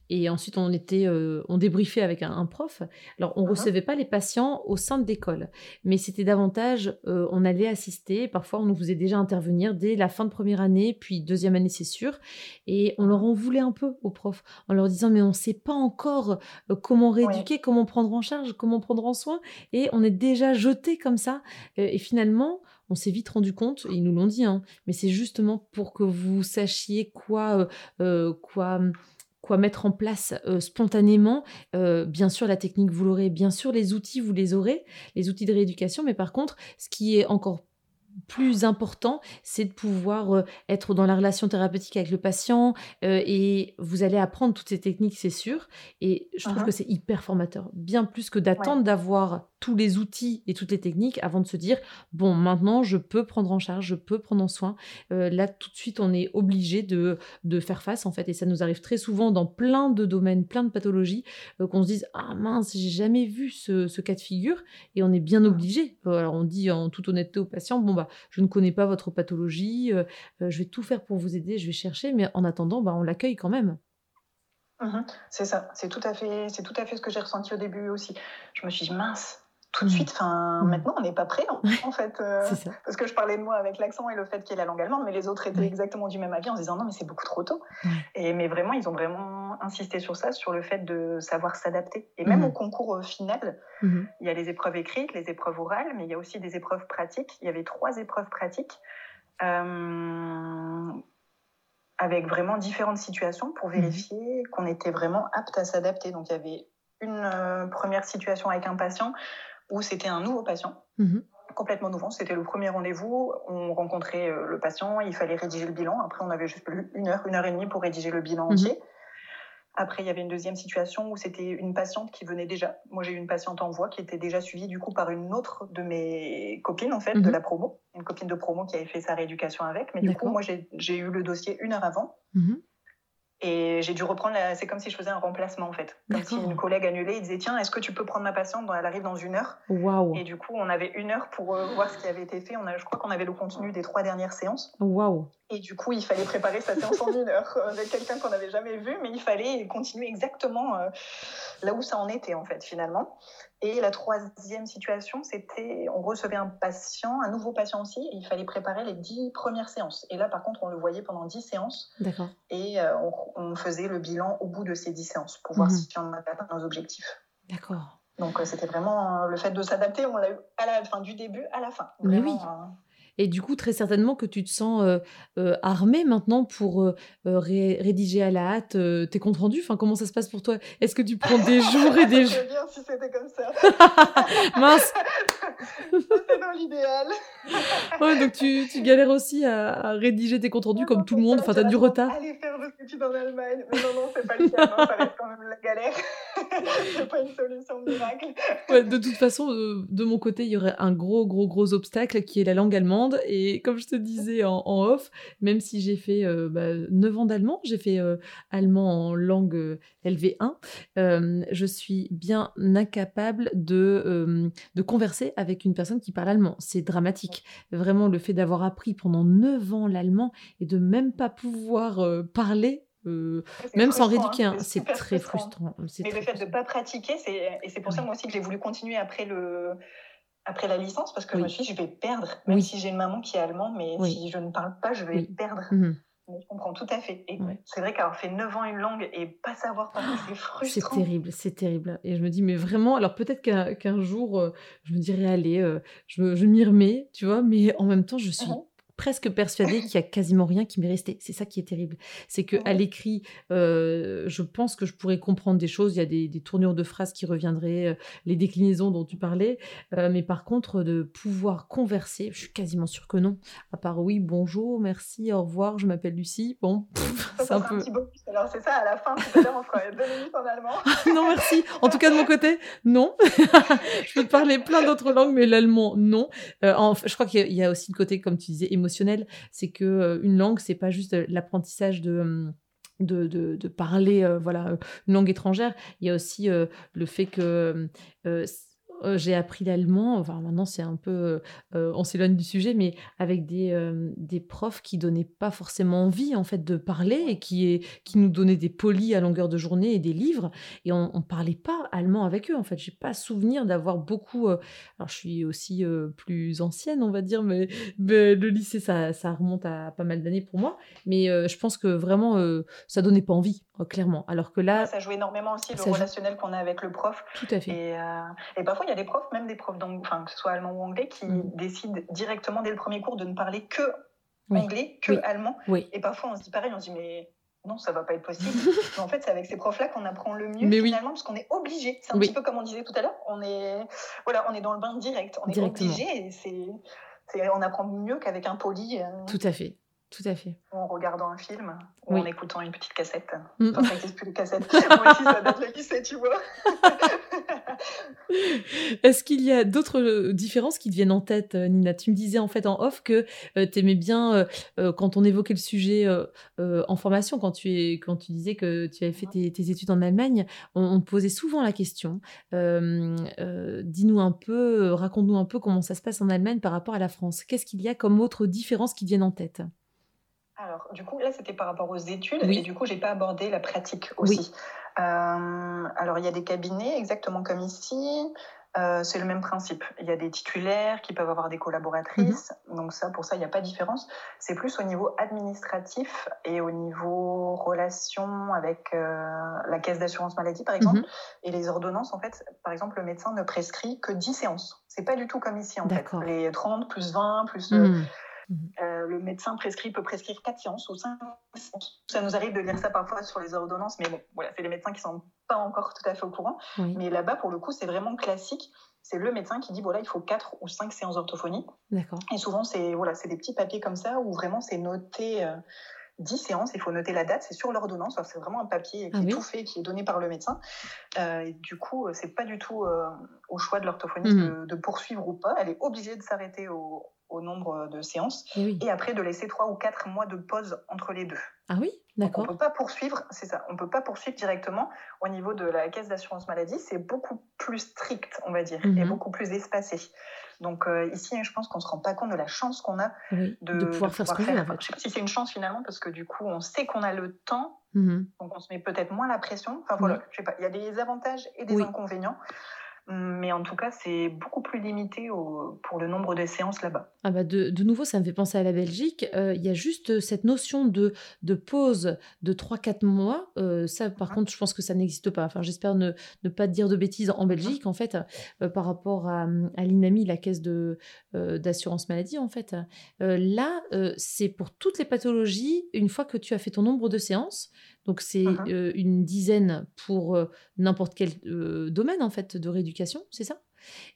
et ensuite, on, était, on débriefait avec un, prof. Alors, on ne uh-huh. recevait pas les patients au sein de l'école, mais c'était davantage, on allait assister. Parfois, on nous faisait intervenir dès la fin de première année, puis deuxième année, c'est sûr. Et on leur en voulait un peu aux profs en leur disant mais on ne sait pas encore euh, comment rééduquer, comment prendre en charge, comment prendre en soin. Et on est déjà jeté comme ça. Euh, et finalement, on s'est vite rendu compte, ils nous l'ont dit, hein, mais c'est justement pour que vous sachiez quoi, euh, quoi, quoi mettre en place spontanément. bien sûr, la technique, vous l'aurez, bien sûr, les outils, vous les aurez, les outils de rééducation, mais par contre, ce qui est encore plus important, c'est de pouvoir euh, être dans la relation thérapeutique avec le patient euh, et vous allez apprendre toutes ces techniques, c'est sûr. Et je trouve que c'est hyper formateur, bien plus que d'attendre d'avoir tous les outils et toutes les techniques avant de se dire bon maintenant je peux prendre en charge, je peux prendre en soin. Euh, là tout de suite on est obligé de, de faire face en fait et ça nous arrive très souvent dans plein de domaines, plein de pathologies qu'on se dise ah mince j'ai jamais vu ce, cas de figure et on est bien obligé. Alors on dit en toute honnêteté au patient bon bah je ne connais pas votre pathologie, euh, euh, je vais tout faire pour vous aider, je vais chercher, mais en attendant, bah, on l'accueille quand même. Mhm. c'est ça, c'est tout, à fait, c'est tout à fait ce que j'ai ressenti au début aussi. Je me suis dit, mince, tout de mm. suite. Enfin, mm. maintenant, on n'est pas prêt, en, fait. Euh, parce que je parlais de moi avec l'accent et le fait qu'il y ait la langue allemande, mais les autres étaient exactement du même avis en se disant non, mais c'est beaucoup trop tôt. Et, mais vraiment, ils ont vraiment insisté sur ça, sur le fait de savoir s'adapter. Et même mm. au concours euh, final, mm-hmm. il y a les épreuves écrites, les épreuves orales, mais il y a aussi des épreuves pratiques. Il y avait trois épreuves pratiques. Euh, avec vraiment différentes situations pour mm-hmm. vérifier qu'on était vraiment apte à s'adapter. Donc il y avait une première situation avec un patient où c'était un nouveau patient, mhm. complètement nouveau. C'était le premier rendez-vous. On rencontrait euh, le patient, il fallait rédiger le bilan. Après, on avait juste une heure, une heure et demie pour rédiger le bilan mhm. entier. Après, il y avait une deuxième situation où c'était une patiente qui venait déjà. Moi, j'ai eu une patiente en voix qui était déjà suivie du coup par une autre de mes copines en fait de mhm. la promo, une copine de promo qui avait fait sa rééducation avec. Mais du coup, moi, j'ai eu le dossier une heure avant. Et j'ai dû reprendre, c'est comme si je faisais un remplacement en fait. Comme si une collègue annulait, il disait Tiens, est-ce que tu peux prendre ma patiente? Elle arrive dans une heure. Waouh Et du coup, on avait une heure pour euh, voir ce qui avait été fait. On a, je crois qu'on avait le contenu des trois dernières séances. Waouh Et du coup, il fallait préparer sa séance en une heure avec quelqu'un qu'on n'avait jamais vu, mais il fallait continuer exactement euh, là où ça en était en fait finalement. Et la troisième situation, c'était on recevait un patient, un nouveau patient aussi, et il fallait préparer les dix premières séances. Et là, par contre, on le voyait pendant dix séances. D'accord. Et euh, on, faisait le bilan au bout de ces dix séances pour voir mhm. si on a atteint nos objectifs. D'accord. Donc, euh, c'était vraiment euh, le fait de s'adapter, on l'a eu à la fin, du début à la fin. Mais oui. Et du coup, très certainement que tu te sens euh, euh, armé maintenant pour euh, rédiger à la hâte tes comptes rendus. Enfin, comment ça se passe pour toi? Est-ce que tu prends des jours et des jours bien si c'était comme ça. Mince C'est dans l'idéal. ouais, donc tu, tu, galères aussi à, rédiger tes comptes rendus comme tout le monde. Enfin, t'as du retard. Aller faire des études en Allemagne. Mais non, non, c'est pas le cas. Non, ça reste quand même la galère. c'est pas une solution miracle. Ouais, de toute façon, de mon côté, il y aurait un gros, gros, gros obstacle qui est la langue allemande. Et comme je te disais en, off, même si j'ai fait euh, bah, 9 ans d'allemand, j'ai fait euh, allemand en langue euh, LV1, je suis bien incapable de, de converser avec une personne qui parle allemand. C'est dramatique. Vraiment, le fait d'avoir appris pendant 9 ans l'allemand et de même pas pouvoir parler même sans rééduquer, hein, c'est très frustrant. Mais le fait de ne pas pratiquer, et c'est pour ça moi aussi que j'ai voulu continuer après le, après la licence parce que je me suis dit, je vais perdre, même si j'ai une maman qui est allemande, mais si je ne parle pas, je vais perdre. Mmh je comprends tout à fait. Et c'est vrai qu'avoir fait 9 ans une langue et pas savoir parler, c'est frustrant. C'est terrible, c'est terrible. Et je me dis, mais vraiment, alors peut-être qu'un jour, euh, je me dirais, allez, euh, je, je m'y remets, tu vois, mais en même temps, je suis mmh presque persuadée qu'il y a quasiment rien qui m'est resté. C'est ça qui est terrible. C'est que à l'écrit, euh, je pense que je pourrais comprendre des choses. Il y a des, tournures de phrases qui reviendraient, euh, les déclinaisons dont tu parlais. Euh, mais par contre, de pouvoir converser, je suis quasiment sûre que non. À part oui, bonjour, merci, au revoir, je m'appelle Lucie. Bon, c'est un peu. Un petit Alors c'est ça, à la fin, tout à l'heure, on fera deux minutes en allemand. non, merci. En tout cas, de mon côté, non. je peux te parler plein d'autres langues, mais l'allemand, non. je crois qu'il y a aussi le côté, comme tu disais, émotionnel c'est que euh, une langue, c'est pas juste euh, l'apprentissage de hum, de, de, parler euh, voilà une langue étrangère. Il y a aussi le fait que euh, j'ai appris l'allemand, enfin maintenant c'est un peu, euh, euh, on s'éloigne du sujet, mais avec des, des profs qui donnaient pas forcément envie en fait de parler et qui, qui nous donnaient des polis à longueur de journée et des livres et on, on parlait pas allemand avec eux en fait. J'ai pas souvenir d'avoir beaucoup. alors je suis aussi plus ancienne on va dire, mais, le lycée ça, ça, remonte à pas mal d'années pour moi, mais je pense que vraiment ça donnait pas envie clairement. Alors que là, ça joue énormément aussi le relationnel qu'on a avec le prof. Tout à fait. Et, et parfois il y a des profs, même des profs, enfin, que ce soit allemand ou anglais, qui mm. décident directement dès le premier cours de ne parler que anglais, que allemand. Et parfois, on se dit pareil, on se dit, mais non, ça va pas être possible. mais en fait, c'est avec ces profs-là qu'on apprend le mieux finalement, parce qu'on est obligé. C'est un petit peu comme on disait tout à l'heure, on est, voilà, on est dans le bain direct, on est obligé et c'est, on apprend mieux qu'avec un poli. Euh. Tout à fait. Tout à fait. en regardant un film ou en écoutant une petite cassette. Mm. Enfin, ça n'existe plus les cassettes. Moi aussi, ça date le lycée, tu vois. Est-ce qu'il y a d'autres euh, différences qui te viennent en tête, euh, Nina? Tu me disais en fait en off que euh, tu aimais bien, quand on évoquait le sujet en formation, quand tu, es, quand tu disais que tu avais fait tes, études en Allemagne, on, te posait souvent la question. Dis-nous un peu, raconte-nous un peu comment ça se passe en Allemagne par rapport à la France. Qu'est-ce qu'il y a comme autres différences qui te viennent en tête? Alors, du coup, là, c'était par rapport aux études, et du coup, j'ai pas abordé la pratique aussi. Euh, alors, il y a des cabinets, exactement comme ici. Euh, c'est le même principe. Il y a des titulaires qui peuvent avoir des collaboratrices. Mhm. Donc ça, pour ça, il n'y a pas de différence. C'est plus au niveau administratif et au niveau relation avec euh, la caisse d'assurance maladie, par exemple. Mhm. Et les ordonnances, en fait, par exemple, le médecin ne prescrit que 10 séances. C'est pas du tout comme ici, en fait. Les 30 plus 20 plus... Mhm. Mhm. Euh, le médecin prescrit, peut prescrire 4 séances ou 5 séances. Ça nous arrive de lire ça parfois sur les ordonnances, mais bon, voilà, c'est les médecins qui sont pas encore tout à fait au courant. Mais là-bas, pour le coup, c'est vraiment classique. C'est le médecin qui dit voilà, il faut 4 ou 5 séances d'orthophonie. Et souvent, c'est voilà, des petits papiers comme ça où vraiment c'est noté. Euh, 10 séances, il faut noter la date, c'est sur l'ordonnance, c'est vraiment un papier qui ah est tout fait, qui est donné par le médecin. Euh, et du coup, euh, c'est pas du tout euh, au choix de l'orthophoniste mhm. de, poursuivre ou pas. Elle est obligée de s'arrêter au, nombre de séances eh et, après de laisser 3 ou 4 mois de pause entre les deux. Ah oui, d'accord. On peut pas poursuivre, c'est ça, on peut pas poursuivre directement au niveau de la caisse d'assurance maladie, c'est beaucoup plus strict, on va dire, et mhm. beaucoup plus espacé. Donc euh, ici, je pense qu'on se rend pas compte de la chance qu'on a de, pouvoir faire ce veut. Je sais pas si c'est une chance finalement, parce que du coup, on sait qu'on a le temps, mmh donc on se met peut-être moins la pression. Enfin voilà, je sais pas. Il y a des avantages et des inconvénients. Mais en tout cas, c'est beaucoup plus limité pour le nombre de séances là-bas. Ah bah de, de, nouveau, ça me fait penser à la Belgique. Euh, il y a juste cette notion de, de pause de 3-4 mois. Euh, ça, par mmh. contre, je pense que ça n'existe pas. Enfin, j'espère ne, ne, pas dire de bêtises en mmh. Belgique, en fait, euh, par rapport à, à l'INAMI, la caisse d'assurance maladie, en fait. là, c'est pour toutes les pathologies, une fois que tu as fait ton nombre de séances, donc c'est mmh une dizaine pour n'importe quel domaine en fait de rééducation, c'est ça?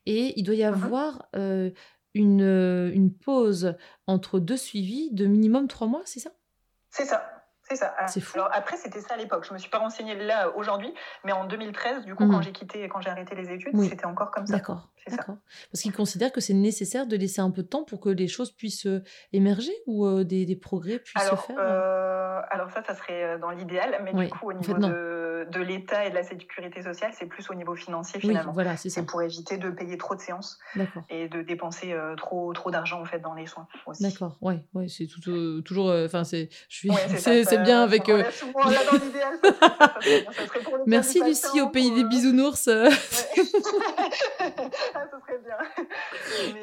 Et il doit y mmh avoir une, une pause entre deux suivis de minimum trois mois, c'est ça? C'est ça. C'est ça. C'est fou. Alors après, c'était ça à l'époque. Je me suis pas renseignée là aujourd'hui, mais en 2013, du coup, quand mmh. j'ai quitté, quand j'ai arrêté les études, c'était encore comme ça. D'accord. D'accord. Parce qu'ils considèrent que c'est nécessaire de laisser un peu de temps pour que les choses puissent émerger ou des, des, progrès puissent se faire. Euh, alors ça, ça serait dans l'idéal, mais du coup, au niveau de, de l'État et de la sécurité sociale, c'est plus au niveau financier finalement. Oui, voilà, c'est pour éviter de payer trop de séances et de dépenser trop trop d'argent en fait dans les soins aussi. D'accord. Ouais, ouais, c'est tout, toujours. Enfin, c'est, je suis, c'est bien avec. Euh... Merci Lucie au pays des bisounours. ah, ça serait bien.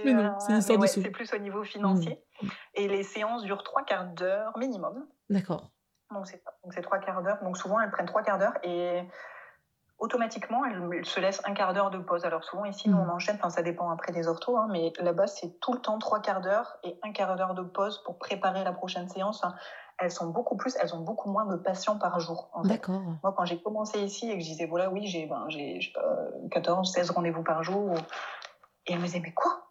Mais, non, c'est une histoire de C'est plus au niveau financier. Mm. Et les séances durent trois quarts d'heure minimum. D'accord. Donc c'est trois quarts d'heure. Donc souvent elles prennent trois quarts d'heure et automatiquement elles, se laissent un quart d'heure de pause. Alors souvent ici nous mm. on enchaîne, enfin ça dépend après des orthos, hein, mais là-bas c'est tout le temps trois quarts d'heure et un quart d'heure de pause pour préparer la prochaine séance. Elles sont beaucoup plus, elles ont beaucoup moins de patients par jour. D'accord. Moi quand j'ai commencé ici et que je disais voilà oui j'ai ben, j'ai 14, 16 rendez-vous par jour et elles me disaient mais quoi?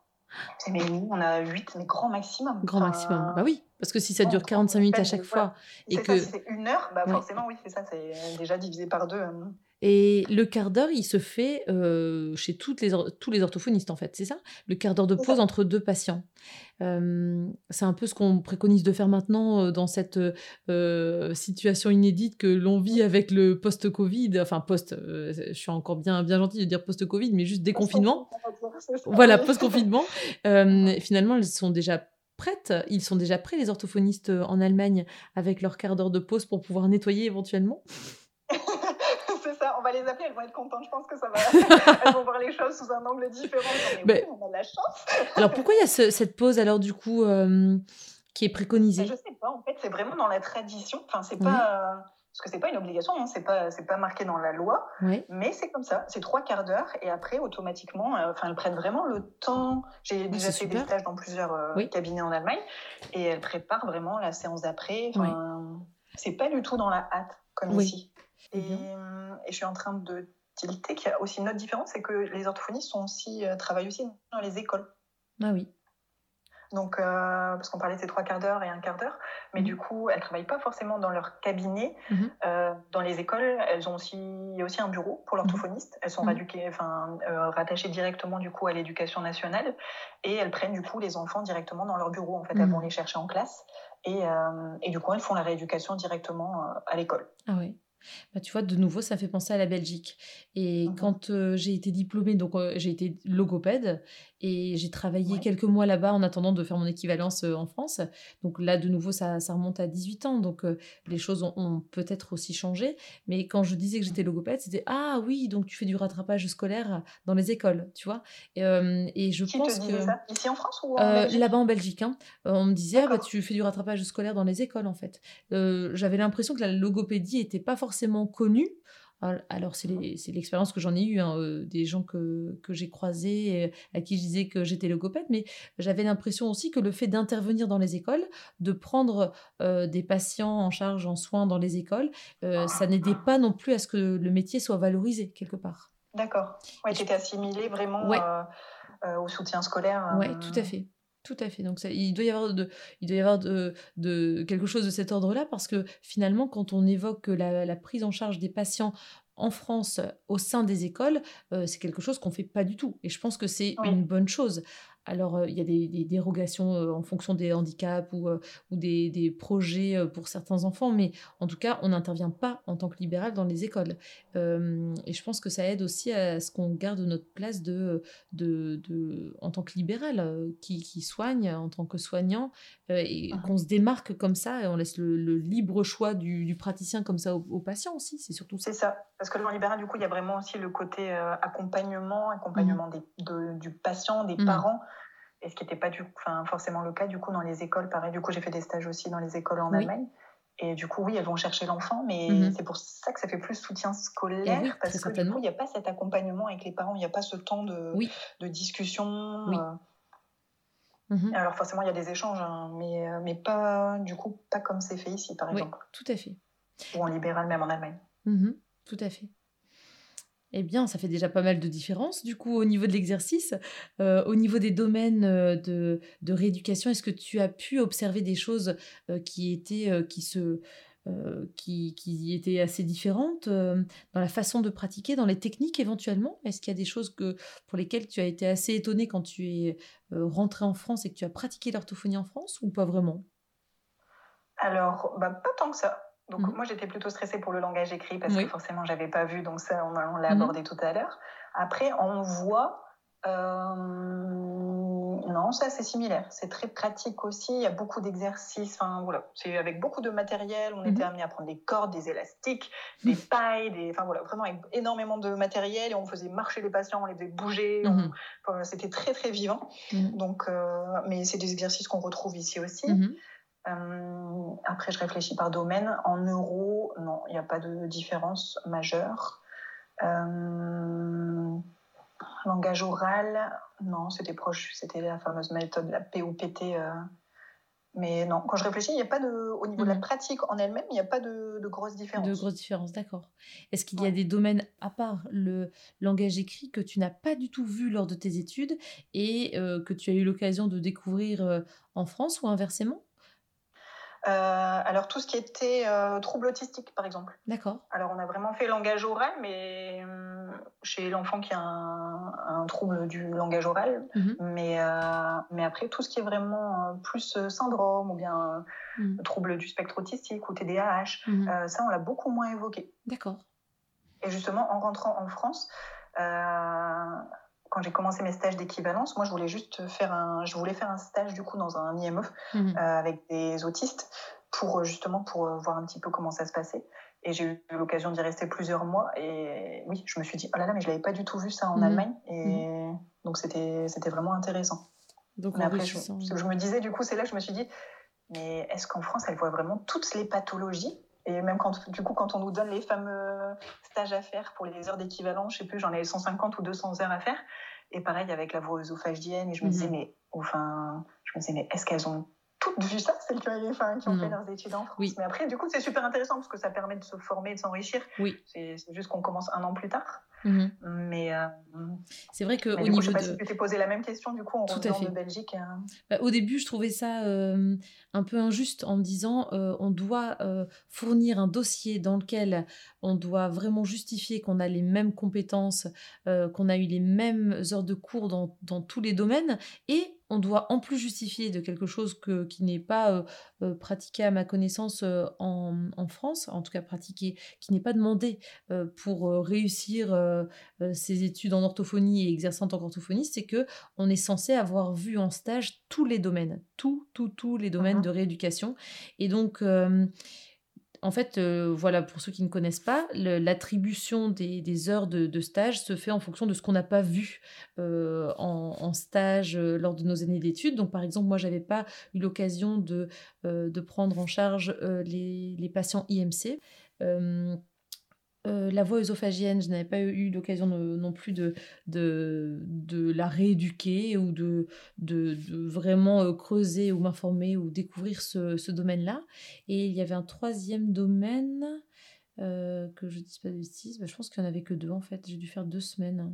Mais nous, on a 8, mais grand maximum. Grand maximum. Bah oui, parce que si ça dure 45 minutes à chaque fois. Et que. c'est une heure, bah forcément, oui, c'est ça, c'est déjà divisé par deux. Hein. Et le quart d'heure, il se fait euh, chez toutes les tous les orthophonistes, en fait, c'est ça? Le quart d'heure de pause entre deux patients. Euh, c'est un peu ce qu'on préconise de faire maintenant euh, dans cette situation inédite que l'on vit avec le post-Covid. Enfin, post, je suis encore bien, bien gentille de dire post-Covid, mais juste déconfinement. Voilà, post-confinement. finalement, elles sont déjà prêtes, ils sont déjà prêts, les orthophonistes en Allemagne, avec leur quart d'heure de pause pour pouvoir nettoyer éventuellement on va les appeler, elles vont être contentes. Je pense que ça va. elles vont voir les choses sous un angle différent. Mais, on a de la chance. alors pourquoi il y a cette pause alors du coup euh, qui est préconisée? Je sais pas. En fait, c'est vraiment dans la tradition. Enfin, c'est pas. Parce que c'est pas une obligation, hein, c'est pas c'est pas marqué dans la loi, mais c'est comme ça, c'est trois quarts d'heure et après automatiquement, euh, enfin elles prennent vraiment le temps. J'ai déjà fait des stages dans plusieurs euh, cabinets en Allemagne et elles préparent vraiment la séance d'après. C'est pas du tout dans la hâte comme ici. Et, et, je suis en train de tilter qu'il y a aussi une autre différence, c'est que les orthophonistes sont aussi, euh, travaillent aussi dans les écoles. Ah oui. Donc, euh, parce qu'on parlait de ces trois quarts d'heure et un quart d'heure, mais mhm. du coup, elles ne travaillent pas forcément dans leur cabinet. Mhm. Euh, dans les écoles, elles ont aussi, il y a aussi un bureau pour l'orthophoniste. Elles sont mhm. enfin, rattachées directement du coup à l'éducation nationale et elles prennent du coup les enfants directement dans leur bureau. En fait, elles vont les chercher en classe et, et, du coup, elles font la rééducation directement à l'école. Ah oui. Bah, tu vois, de nouveau, ça fait penser à la Belgique. Et mmh quand j'ai été diplômée, donc j'ai été logopède, et j'ai travaillé quelques mois là-bas en attendant de faire mon équivalence en France. Donc là, de nouveau, ça, ça remonte à 18 ans. Donc les choses ont, peut-être aussi changé. Mais quand je disais que j'étais logopède, c'était Ah oui, donc tu fais du rattrapage scolaire dans les écoles, tu vois? Et, et je pense que. Ça? Ici en France ou Là-bas en Belgique. Hein. on me disait ah, bah, Tu fais du rattrapage scolaire dans les écoles, en fait. J'avais l'impression que la logopédie n'était pas forcément connue. Alors, c'est l'expérience que j'en ai eue, hein, euh, des gens que, que j'ai croisés, à qui je disais que j'étais logopède, mais j'avais l'impression aussi que le fait d'intervenir dans les écoles, de prendre euh, des patients en charge, en soins dans les écoles, euh, ça n'aidait pas non plus à ce que le métier soit valorisé quelque part. D'accord. Ouais, tu étais assimilé vraiment au soutien scolaire. Oui, tout à fait. Tout à fait. Donc il doit y avoir de, il doit y avoir de, de quelque chose de cet ordre-là parce que finalement, quand on évoque la, la, prise en charge des patients en France au sein des écoles, euh, c'est quelque chose qu'on fait pas du tout. Et je pense que c'est une bonne chose. Alors, il y a des, dérogations en fonction des handicaps ou, ou des, projets pour certains enfants, mais en tout cas, on n'intervient pas en tant que libéral dans les écoles. et je pense que ça aide aussi à ce qu'on garde notre place de, de, en tant que libéral, qui, soigne en tant que soignant, et qu'on se démarque comme ça, et on laisse le, libre choix du, praticien comme ça aux, patients aussi. C'est surtout ça. C'est ça. Parce que dans le libéral, du coup, il y a vraiment aussi le côté accompagnement, accompagnement mmh. du patient, des mmh. parents et ce qui n'était pas du, enfin, forcément le cas du coup dans les écoles. Pareil, du coup, j'ai fait des stages aussi dans les écoles en Allemagne. Et du coup, oui, elles vont chercher l'enfant, mais mhm. c'est pour ça que ça fait plus soutien scolaire, eh parce que du coup, il n'y a pas cet accompagnement avec les parents, il n'y a pas ce temps de, de discussion. Euh. Mhm. Alors forcément, il y a des échanges, hein, mais, euh, mais pas, du coup, pas comme c'est fait ici, par exemple. tout à fait. Ou en libéral, même en Allemagne. Mhm. tout à fait. Eh bien, ça fait déjà pas mal de différences. Du coup, au niveau de l'exercice, euh, au niveau des domaines euh, de, rééducation, est-ce que tu as pu observer des choses euh, qui étaient, qui, se, qui, qui, étaient assez différentes dans la façon de pratiquer, dans les techniques éventuellement? Est-ce qu'il y a des choses que, pour lesquelles tu as été assez étonné quand tu es rentré en France et que tu as pratiqué l'orthophonie en France ou pas vraiment? Alors, bah, pas tant que ça. Donc mmh. moi j'étais plutôt stressée pour le langage écrit parce que forcément j'avais pas vu, donc ça on, l'a mmh. abordé tout à l'heure. Après en voix, euh, non c'est assez similaire, c'est très pratique aussi, il y a beaucoup d'exercices, enfin voilà, c'est avec beaucoup de matériel, on était mmh. amené à prendre des cordes, des élastiques, des pailles, des, enfin voilà, vraiment avec énormément de matériel et on faisait marcher les patients, on les faisait bouger, c'était très très vivant. Donc, euh, mais c'est des exercices qu'on retrouve ici aussi. Euh, après, je réfléchis par domaine. En euros, non, il n'y a pas de différence majeure. Euh, langage oral, non, c'était proche, c'était la fameuse méthode, la POPT. Euh, mais non, quand je réfléchis, il n'y a pas de, au niveau de la mhm. pratique en elle-même, il n'y a pas de, de grosses différences. De grosses différences, d'accord. Est-ce qu'il y a des domaines, à part le langage écrit, que tu n'as pas du tout vu lors de tes études et que tu as eu l'occasion de découvrir en France ou inversement? euh, alors tout ce qui était euh, trouble autistique, par exemple. D'accord. Alors on a vraiment fait langage oral, mais euh, chez l'enfant qui a un, trouble du langage oral, mhm. mais mais après tout ce qui est vraiment plus syndrome ou bien mhm. trouble du spectre autistique ou TDAH, mhm. ça on l'a beaucoup moins évoqué. D'accord. Et justement en rentrant en France quand j'ai commencé mes stages d'équivalence, moi je voulais juste faire un, je voulais faire un stage du coup dans un IME mhm. euh, avec des autistes pour euh, justement pour euh, voir un petit peu comment ça se passait. Et j'ai eu l'occasion d'y rester plusieurs mois et oui, je me suis dit oh là là mais je l'avais pas du tout vu ça en mhm. Allemagne et mhm. donc c'était c'était vraiment intéressant. Donc mais après je, je, me disais du coup c'est là que je me suis dit mais est-ce qu'en France elle voit vraiment toutes les pathologies et même quand, du coup, quand on nous donne les fameux stages à faire pour les heures d'équivalent, je sais plus, j'en ai 150 ou 200 heures à faire. Et pareil avec la voie œsophagienne. Et je me disais, mhm. mais, enfin, je me disais, mais est-ce qu'elles ont toutes vu ça, celles qui ont, enfin, qui ont fait mhm. leurs études en France? Oui. Mais après, du coup, c'est super intéressant parce que ça permet de se former, de s'enrichir. Oui. C'est juste qu'on commence un an plus tard. Mhm. Mais euh, c'est vrai que au niveau je sais pas si tu t'es posé la même question du coup en Tout de Belgique. Hein. Bah, au début, je trouvais ça euh, un peu injuste en me disant euh, on doit fournir un dossier dans lequel on doit vraiment justifier qu'on a les mêmes compétences, qu'on a eu les mêmes heures de cours dans, dans tous les domaines et on doit en plus justifier de quelque chose que, qui n'est pas euh, euh, pratiqué à ma connaissance euh, en, en, France, en tout cas pratiqué, qui n'est pas demandé pour réussir ses études en orthophonie et exercer en tant qu'orthophoniste, c'est que on est censé avoir vu en stage tous les domaines, tous, tous, tous les domaines de rééducation. Et donc, en fait, euh, voilà, pour ceux qui ne connaissent pas, l'attribution des, heures de, stage se fait en fonction de ce qu'on n'a pas vu euh, en, stage euh, lors de nos années d'études. Donc, par exemple, moi, j'avais pas eu l'occasion de, de, prendre en charge les, les, patients IMC. Euh, la voie œsophagienne, je n'avais pas eu l'occasion non plus de, de, la rééduquer ou de, de, vraiment euh, creuser ou m'informer ou découvrir ce, domaine-là. Et il y avait un troisième domaine, euh, que je ne dise pas de bêtises, bah, je pense qu'il n'y en avait que deux en fait, j'ai dû faire deux semaines.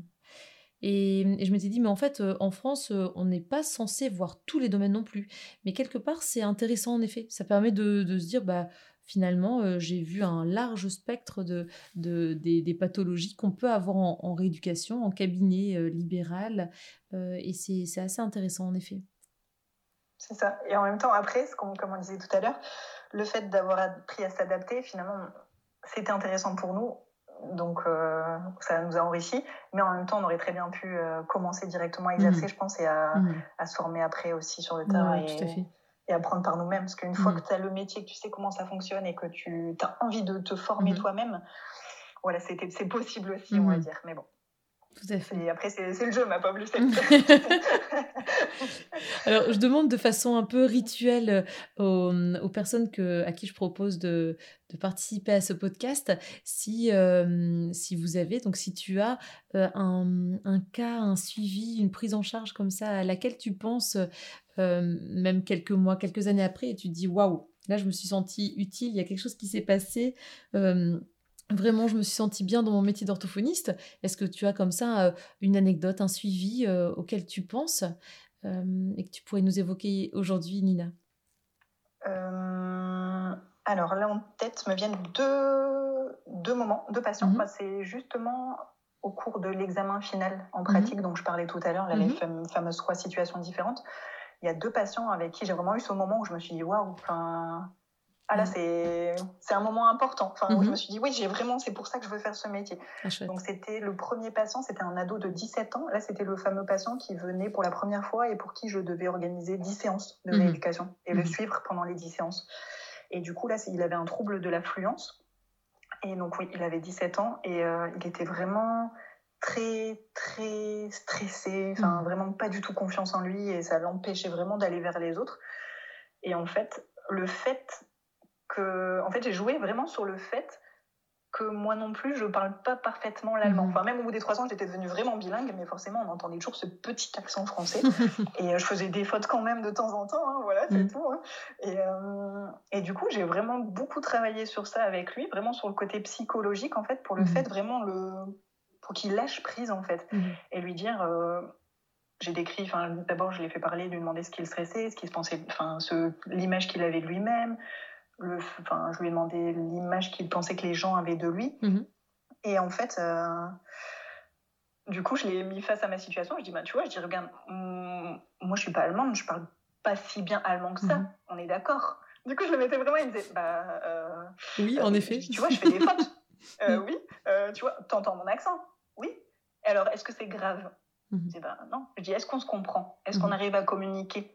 Et, je m'étais dit, mais en fait, en France, on n'est pas censé voir tous les domaines non plus. Mais quelque part, c'est intéressant en effet. Ça permet de, de se dire, bah, finalement, j'ai vu un large spectre de, des, pathologies qu'on peut avoir en, rééducation, en cabinet libéral. et c'est assez intéressant, en effet. C'est ça. Et en même temps, après, comme on disait tout à l'heure, le fait d'avoir appris à s'adapter, finalement, c'était intéressant pour nous. Donc, euh, ça nous a enrichi. Mais en même temps, on aurait très bien pu euh, commencer directement à exercer, mmh. je pense, et mmh. à, se former après aussi sur le terrain. et, et apprendre par nous-mêmes. Parce qu'une fois mmh. que tu as le métier, que tu sais comment ça fonctionne et que tu as envie de te former toi-même, voilà, c'est possible aussi, on va dire. Mais bon. Tout à fait. Et après, c'est le jeu, ma pauvre Alors, je demande de façon un peu rituelle euh, aux, personnes que, à qui je propose de, de participer à ce podcast si, euh, si vous avez, donc si tu as euh, un, un, cas, un suivi, une prise en charge comme ça à laquelle tu penses même quelques mois, quelques années après et tu te dis waouh, là je me suis sentie utile, il y a quelque chose qui s'est passé vraiment je me suis sentie bien dans mon métier d'orthophoniste. Est-ce que tu as comme ça euh, une anecdote, un suivi euh, auquel tu penses euh, et que tu pourrais nous évoquer aujourd'hui, Nina? Alors là en tête me viennent deux, deux moments, deux patients. Mmh c'est justement au cours de l'examen final en mmh pratique dont je parlais tout à l'heure, les mmh fameuses trois situations différentes. Il y a deux patients avec qui j'ai vraiment eu ce moment où je me suis dit waouh, enfin ah là, mm. c'est, c'est un moment important. Enfin, je mm-hmm. me suis dit, oui, j'ai vraiment, c'est pour ça que je veux faire ce métier. Ah, Donc, c'était le premier patient, c'était un ado de 17 ans. Là, c'était le fameux patient qui venait pour la première fois et pour qui je devais organiser 10 séances de mm-hmm. rééducation et le mm-hmm. suivre pendant les 10 séances. Et du coup, là, il avait un trouble de l'affluence. Et donc, oui, il avait 17 ans et euh, il était vraiment très, très stressé, enfin, mm. vraiment pas du tout confiance en lui et ça l'empêchait vraiment d'aller vers les autres. Et en fait, le fait en fait, j'ai joué vraiment sur le fait que moi non plus, je parle pas parfaitement l'allemand. Mhm. Enfin, même au bout des trois ans, j'étais devenue vraiment bilingue, mais forcément, on entendait toujours ce petit accent français. et euh, je faisais des fautes quand même de temps en temps, hein, voilà, c'est mhm. tout. Hein. Et, euh, et, du coup, j'ai vraiment beaucoup travaillé sur ça avec lui, vraiment sur le côté psychologique, en fait, pour le fait vraiment le. Pour qu'il lâche prise, en fait. Et lui dire. Euh, j'ai décrit, enfin, d'abord, je l'ai fait parler, lui demander ce qu'il stressait, ce qu'il se pensait, enfin, l'image qu'il avait de lui-même, enfin, je lui ai demandé l'image qu'il pensait que les gens avaient de lui. Mhm. Et en fait, euh, du coup, je l'ai mis face à ma situation. Je dis, bah, tu vois, je dis, regarde, mm, moi, je suis pas allemande, je parle pas si bien allemand que ça. Mhm. On est d'accord. Du coup, je le mettais vraiment, il me disait, bah. Euh, oui, en effet. tu vois, je fais des fautes. Euh, oui, tu vois, t'entends mon accent. Oui. Alors, est-ce que c'est grave? Je dis, bah, non. Je dis, est-ce qu'on se comprend? Est-ce qu'on mhm. arrive à communiquer?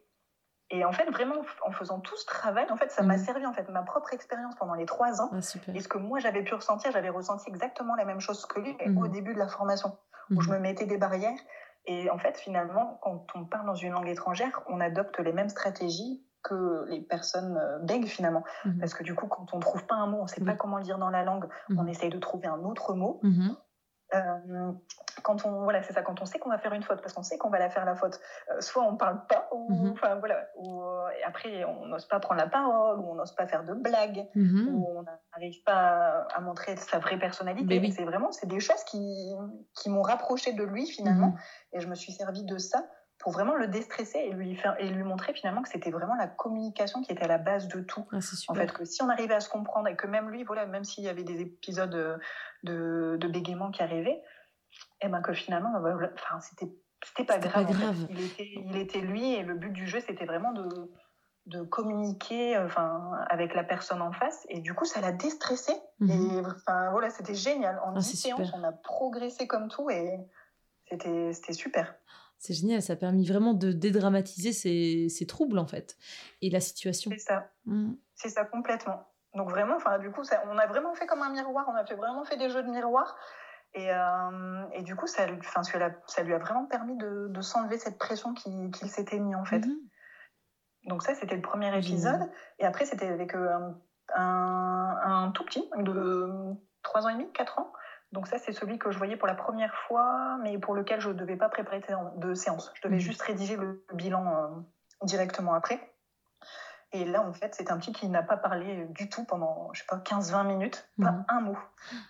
Et en fait, vraiment, en faisant tout ce travail, en fait, ça m'a mhm. servi, en fait, ma propre expérience pendant les trois ans. Ah, et ce que moi, j'avais pu ressentir, j'avais ressenti exactement la même chose que lui au mhm. début de la formation, où je me mettais des barrières. Et en fait, finalement, quand on parle dans une langue étrangère, on adopte les mêmes stratégies que les personnes euh, bègues finalement. Parce que du coup, quand on ne trouve pas un mot, on ne sait pas comment le dire dans la langue, on essaye de trouver un autre mot. Euh, quand on voilà c'est ça quand on sait qu'on va faire une faute parce qu'on sait qu'on va la faire la faute euh, soit on parle pas ou mhm. enfin voilà ou euh, et après on n'ose pas prendre la parole ou on n'ose pas faire de blagues mhm. ou on n'arrive pas à montrer sa vraie personnalité c'est vraiment c'est des choses qui qui m'ont rapproché de lui finalement mhm. et je me suis servi de ça pour vraiment le déstresser et lui faire et lui montrer finalement que c'était vraiment la communication qui était à la base de tout. Ah, en fait, que si on arrivait à se comprendre et que même lui, voilà, même s'il y avait des épisodes euh, de, de bégaiement qui arrivaient, et eh ben que finalement, bah, enfin, c'était c'était pas grave. Pas grave. Il, était, il était lui et le but du jeu, c'était vraiment de, de communiquer enfin, avec la personne en face. Et du coup, ça l'a déstressé. Mhm. Et enfin, voilà, c'était génial. En ah, 10 séances, on a progressé comme tout et c'était super. C'est génial, ça a permis vraiment de dédramatiser ces, troubles en fait et la situation. C'est ça, mmh. c'est ça complètement. Donc vraiment, enfin du coup, ça, on a vraiment fait comme un miroir, on a fait vraiment fait des jeux de miroir et, euh, et du coup, ça, ça lui a vraiment permis de, de s'enlever cette pression qu'il s'était mis en fait. Mmh. Donc ça, c'était le premier épisode et après c'était avec euh, un, un, tout petit de 3 ans et demi, 4 ans. Donc ça, c'est celui que je voyais pour la première fois, mais pour lequel je ne devais pas préparer de séance. Je devais mmh. juste rédiger le bilan euh, directement après. Et là, en fait, c'est un petit qui n'a pas parlé du tout pendant, je sais pas, 15-20 minutes, pas mmh. un mot.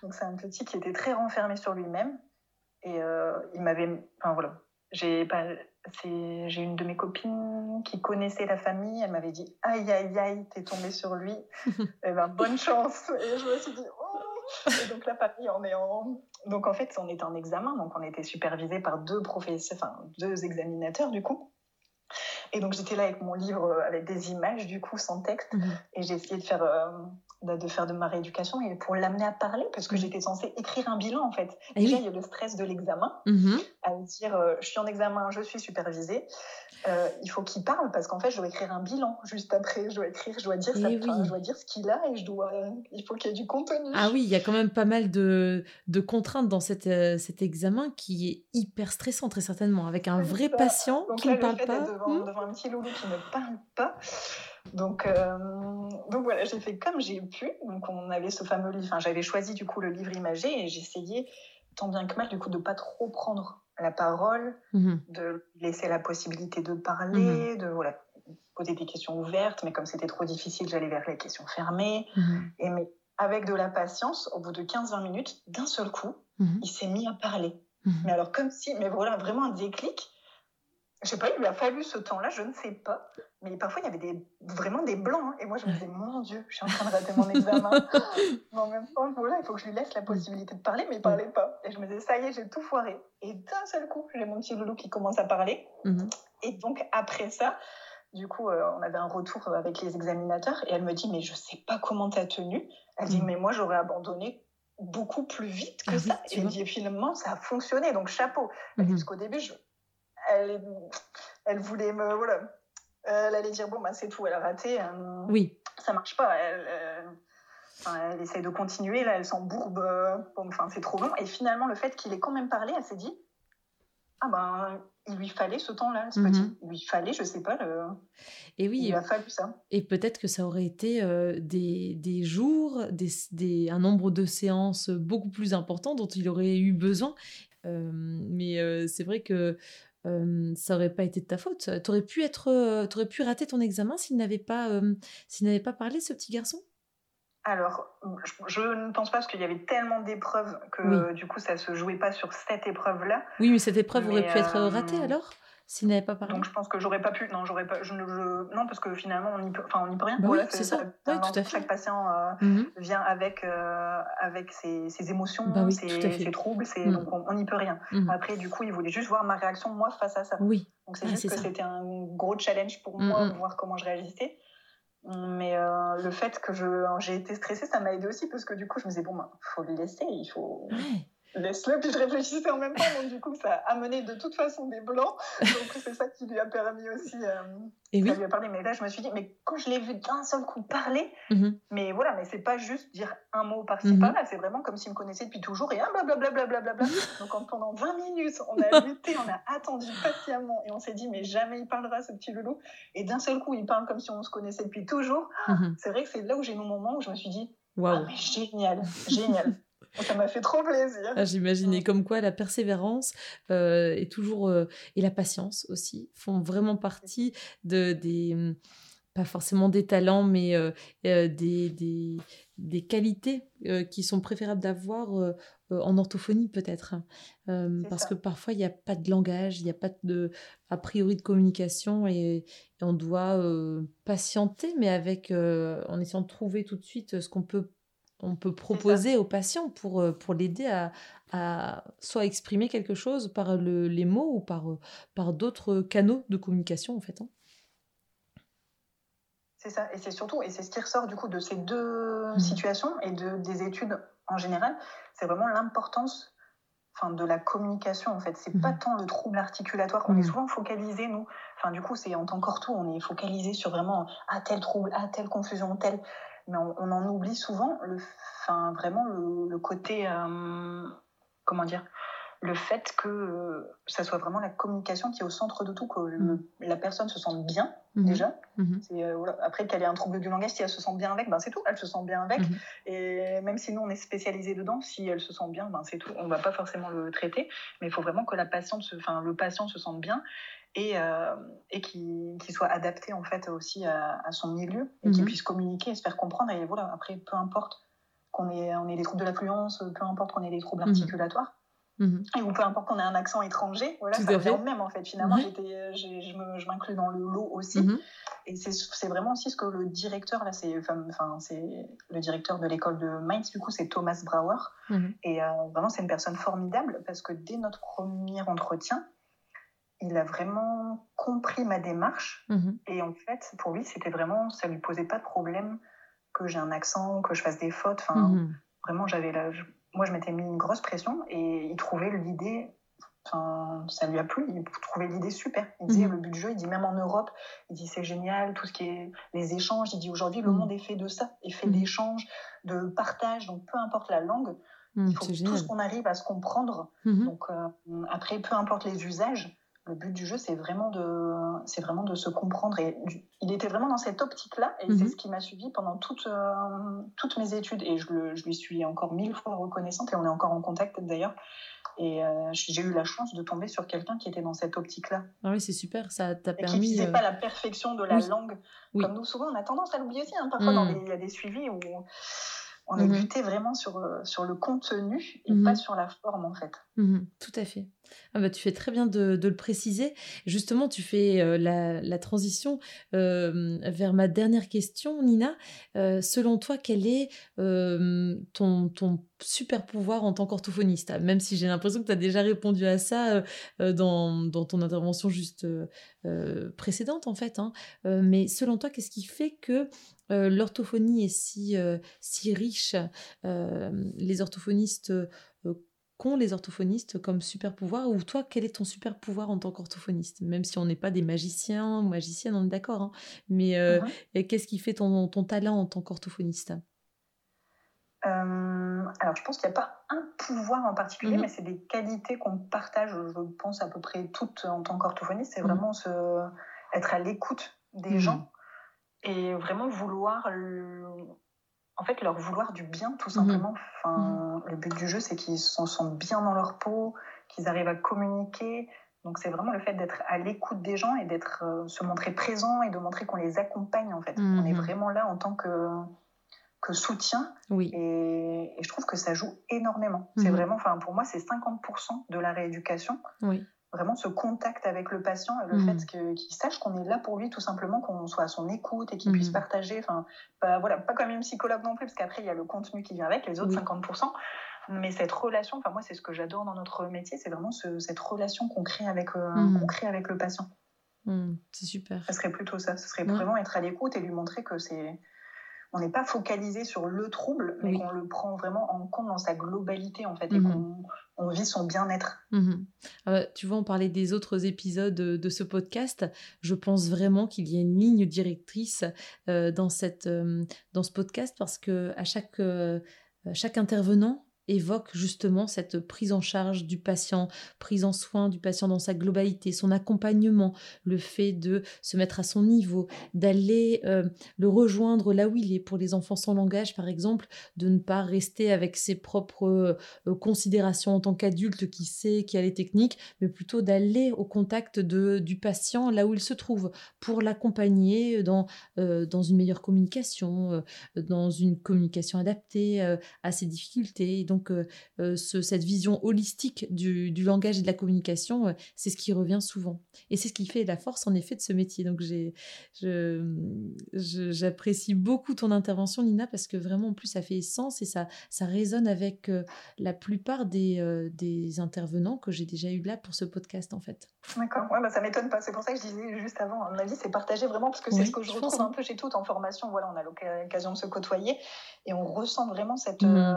Donc c'est un petit qui était très renfermé sur lui-même. Et euh, il m'avait, enfin voilà, j'ai pas j'ai une de mes copines qui connaissait la famille, elle m'avait dit aïe aïe aïe, t'es tombée sur lui. eh ben bonne chance. Et je me suis dit. Et donc la famille, on est en donc en fait on était en examen, donc on était supervisé par deux professeurs, enfin deux examinateurs du coup. Et donc j'étais là avec mon livre euh, avec des images du coup sans texte mhm. et j'ai essayé de faire euh, de faire de ma rééducation et pour l'amener à parler parce que j'étais censée écrire un bilan en fait. Et Déjà il y a le stress de l'examen mhm. à me dire euh, je suis en examen, je suis supervisée. Euh, il faut qu'il parle parce qu'en fait, je dois écrire un bilan juste après. Je dois écrire, je dois dire, ça, je dois dire ce qu'il a et je dois, il faut qu'il y ait du contenu. Ah oui, il y a quand même pas mal de, de contraintes dans cet, euh, cet examen qui est hyper stressant, très certainement, avec un vrai patient qui ne parle pas. Devant, hmm devant un petit loulou qui ne parle pas. Donc, euh, donc voilà, j'ai fait comme j'ai pu. Donc on avait ce fameux livre. Enfin, j'avais choisi du coup le livre imagé et j'essayais tant bien que mal du coup de pas trop prendre la parole, mhm. de laisser la possibilité de parler, mhm. de voilà, poser des questions ouvertes, mais comme c'était trop difficile, j'allais vers les questions fermées. Mhm. Et mais avec de la patience, au bout de 15-20 minutes, d'un seul coup, il s'est mis à parler. Mais alors comme si, mais voilà, vraiment un déclic. Je sais pas, il lui a fallu ce temps-là, je ne sais pas. Mais parfois, il y avait des, vraiment des blancs. Hein. et moi, je me disais, mon Dieu, je suis en train de rater mon examen. mais en même temps, voilà, il faut que je lui laisse la possibilité de parler, mais il parlait pas. Et je me disais, ça y est, j'ai tout foiré. Et d'un seul coup, j'ai mon petit loulou qui commence à parler. Mhm. Et donc, après ça, du coup, euh, on avait un retour avec les examinateurs. Et elle me dit, mais je sais pas comment tu as tenu. Elle dit, mhm. mais moi, j'aurais abandonné beaucoup plus vite que ah ça. et dit, finalement, ça a fonctionné. Donc, chapeau. Mhm. Parce qu'au début, je... elle, elle voulait me. Voilà elle allait dire bon bah c'est tout, elle a raté. Euh, oui. Ça marche pas. Elle, elle essaie de continuer là, elle s'embourbe. Euh, enfin c'est trop long. Et finalement le fait qu'il ait quand même parlé, elle s'est dit ah ben il lui fallait ce temps-là, ce petit. Mhm. Il lui fallait, je sais pas, le... et oui, il a fallu ça. Et peut-être que ça aurait été euh, des, des, jours, des, des, un nombre de séances beaucoup plus important dont il aurait eu besoin. mais c'est vrai que ça aurait pas été de ta faute. Tu aurais pu être, aurais pu rater ton examen s'il n'avait pas, s'il n'avait pas parlé, ce petit garçon? Alors, je, ne pense pas parce qu'il y avait tellement d'épreuves que du coup ça se jouait pas sur cette épreuve-là. Oui, mais cette épreuve aurait pu être ratée alors? S'il n'avait pas parlé. Donc je pense que j'aurais pas pu. Non, j'aurais pas. Je, non, parce que finalement on y peut. Enfin, on n'y peut rien. Bah c'est ça. Oui, tout à fait. Chaque patient euh, vient avec euh, avec ses, ses émotions, bah ses, ses, troubles. Donc on n'y peut rien. Après, du coup, il voulait juste voir ma réaction moi face à ça. Oui. Donc c'est juste que c'était un gros challenge pour moi de voir comment je réagissais. Mais euh, le fait que j'ai été stressée, ça m'a aidé aussi parce que du coup, je me disais, bon, il ben, faut le laisser, il faut laisse-le. Puis je réfléchissais en même temps, donc du coup, ça a amené de toute façon des blancs. Donc c'est ça qui lui a permis aussi. Euh, et ça lui a parlé. Mais là, je me suis dit, mais quand je l'ai vu d'un seul coup parler, mhm. mais voilà, mais c'est pas juste dire un mot par-ci mhm. par-là, c'est vraiment comme s'il me connaissait depuis toujours et blablabla. Bla, bla, bla, bla, Donc pendant 20 minutes, on a lutté, on a attendu patiemment et on s'est dit, mais jamais il parlera ce petit loulou. Et d'un seul coup, il parle comme si on se connaissait depuis toujours. Mhm. C'est vrai que c'est là où j'ai mon moment où je me suis dit, ah, mais génial, génial. Ça m'a fait trop plaisir. Ah, J'imagine. comme quoi la persévérance euh, est toujours, euh, et la patience aussi font vraiment partie de, des, hum, pas forcément des talents, mais euh, des, des, des, qualités qui sont préférables d'avoir en orthophonie peut-être. Parce que parfois il n'y a pas de langage, il n'y a pas de, a priori de communication et, et on doit patienter, mais avec, en essayant de trouver tout de suite ce qu'on peut on peut proposer au patient pour, euh, pour l'aider à, à, soit exprimer quelque chose par les mots ou par, euh, par d'autres canaux de communication en fait. Hein. C'est ça, et c'est surtout, et c'est ce qui ressort du coup de ces deux mmh. situations et de, des études en général, c'est vraiment l'importance enfin, de la communication en fait. C'est pas mmh. tant le trouble articulatoire, on est mmh. souvent focalisé nous, enfin du coup c'est en tant qu'ortho, on est focalisé sur vraiment ah tel trouble, ah telle confusion, tel mais on, en oublie souvent le, enfin, vraiment le, côté, euh, comment dire, le fait que euh, ça soit vraiment la communication qui est au centre de tout, que mm. la personne se sente bien mm-hmm. déjà. Mm-hmm. Euh, après qu'elle ait un trouble du langage, si elle se sent bien avec, ben c'est tout, elle se sent bien avec. Mm-hmm. Et même si nous on est spécialisé dedans, si elle se sent bien, ben c'est tout. On va pas forcément le traiter, mais il faut vraiment que la patiente, enfin le patient se sente bien et, euh, et qui, soit adapté en fait aussi à, son milieu et qui mhm. puisse communiquer et se faire comprendre. Et voilà, après, peu importe qu'on ait, on ait des troubles de l'affluence, peu importe qu'on ait des troubles mhm. articulatoires, Mhm. ou peu importe qu'on ait un accent étranger, voilà, ça revient au même en fait. Finalement, j'étais, je m'inclus dans le lot aussi. Et c'est vraiment aussi ce que le directeur, là, c'est enfin, le directeur de l'école de Mainz, du coup, c'est Thomas Brauer. Et euh, vraiment, c'est une personne formidable parce que dès notre premier entretien, il a vraiment compris ma démarche. Et en fait, pour lui, c'était vraiment, ça lui posait pas de problème que j'ai un accent, que je fasse des fautes. Enfin, vraiment, j'avais la moi, je m'étais mis une grosse pression et il trouvait l'idée, enfin, ça lui a plu, il trouvait l'idée super. Il disait mhm. le but du jeu, il dit même en Europe, il dit c'est génial, tout ce qui est les échanges. Il dit aujourd'hui, le mhm. monde est fait de ça, est fait mhm. d'échanges, de partage, donc peu importe la langue. il faut tous qu'on arrive à se comprendre. Donc euh, après, peu importe les usages, le but du jeu, c'est vraiment de, c'est vraiment de se comprendre. Et il était vraiment dans cette optique-là, et c'est mhm. ce qui m'a suivi pendant toutes, euh, toutes mes études. Et je, le, je, lui suis encore mille fois reconnaissante, et on est encore en contact d'ailleurs. Et euh, j'ai eu la chance de tomber sur quelqu'un qui était dans cette optique-là. Ah oui, c'est super, ça t'a permis. Qui ne visait pas la perfection de la langue, comme nous souvent on a tendance à l'oublier aussi. Hein. Parfois, hmm. il y a des suivis où on est buté mhm. vraiment sur, euh, sur le contenu et pas mhm. sur la forme en fait. Mhm. Tout à fait. Ah bah, tu fais très bien de, le préciser. Justement, tu fais euh, la, transition euh, vers ma dernière question, Nina. selon toi, quel est ton, ton super pouvoir en tant qu'orthophoniste Même si j'ai l'impression que tu as déjà répondu à ça dans, dans, ton intervention juste précédente, en fait. Hein. mais selon toi, qu'est-ce qui fait que euh, l'orthophonie est si, euh, si riche, euh, les orthophonistes qu'ont les orthophonistes comme super pouvoir? Ou toi, quel est ton super pouvoir en tant qu'orthophoniste? Même si on n'est pas des magiciens ou magiciennes, on est d'accord. Hein. mais uh-huh. qu'est-ce qui fait ton, ton talent en tant qu'orthophoniste? Alors, je pense qu'il n'y a pas un pouvoir en particulier, mm-hmm. mais c'est des qualités qu'on partage, je pense, à peu près toutes en tant qu'orthophoniste. C'est mm-hmm. vraiment se, être à l'écoute des mm-hmm. gens et vraiment vouloir en fait leur vouloir du bien tout mhm. simplement enfin mhm. le but du jeu c'est qu'ils se sentent bien dans leur peau qu'ils arrivent à communiquer donc c'est vraiment le fait d'être à l'écoute des gens et d'être euh, se montrer présent et de montrer qu'on les accompagne en fait on est mhm. vraiment là en tant que que soutien oui. et, et je trouve que ça joue énormément c'est vraiment enfin pour moi c'est 50% de la rééducation oui vraiment ce contact avec le patient et le mm. fait qu'il sache qu'on est là pour lui tout simplement, qu'on soit à son écoute et qu'il puisse mm. partager. Enfin, pas, voilà, pas comme une psychologue non plus, parce qu'après il y a le contenu qui vient avec, les autres 50%. Mais cette relation, enfin moi c'est ce que j'adore dans notre métier, c'est vraiment cette relation qu'on crée avec, euh, mm. crée avec le patient. c'est super. Ce serait plutôt ça. Ce serait vraiment être à l'écoute et lui montrer que c'est on n'est pas focalisé sur le trouble, mais qu'on le prend vraiment en compte dans sa globalité, en fait, et mhm. qu'on vit son bien-être. Mhm. Euh, tu vois, on parlait des autres épisodes de, ce podcast. Je pense vraiment qu'il y a une ligne directrice euh, dans, cette, euh, dans ce podcast parce que à chaque, chaque intervenant, évoque justement cette prise en charge du patient, prise en soin du patient dans sa globalité, son accompagnement, le fait de se mettre à son niveau, d'aller euh, le rejoindre là où il est. Pour les enfants sans langage, par exemple, de ne pas rester avec ses propres euh, considérations en tant qu'adulte qui sait, qui a les techniques, mais plutôt d'aller au contact de, du patient là où il se trouve pour l'accompagner dans, euh, dans une meilleure communication, dans une communication adaptée à ses difficultés. Donc, donc, euh, euh, cette vision holistique du, langage et de la communication, euh, c'est ce qui revient souvent. Et c'est ce qui fait la force, en effet, de ce métier. Donc, j'apprécie beaucoup ton intervention, Nina, parce que vraiment, en plus, ça fait sens et ça, ça résonne avec la plupart des, des intervenants que j'ai déjà eu là pour ce podcast, en fait. D'accord, ouais, bah, ça m'étonne pas. C'est pour ça que je disais juste avant, à mon avis, c'est partagé vraiment, parce que c'est ce que je, retrouve un peu chez toutes en formation. Voilà, on a l'occasion de se côtoyer et on ressent vraiment cette. Mmh euh,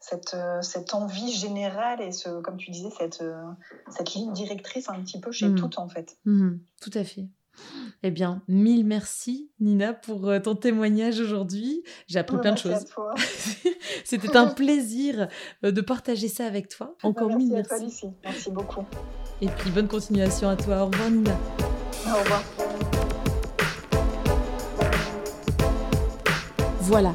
cette envie générale et ce, comme tu disais, cette, euh, cette ligne directrice un petit peu chez mhm. toutes en fait. Mhm. tout à fait. Eh bien, mille merci Nina pour euh, ton témoignage aujourd'hui. J'ai appris plein de choses. C'était un plaisir de partager ça avec toi. Encore merci mille merci. À toi, Lucie. Merci beaucoup. Et puis bonne continuation à toi. Au revoir Nina. Au revoir. Voilà,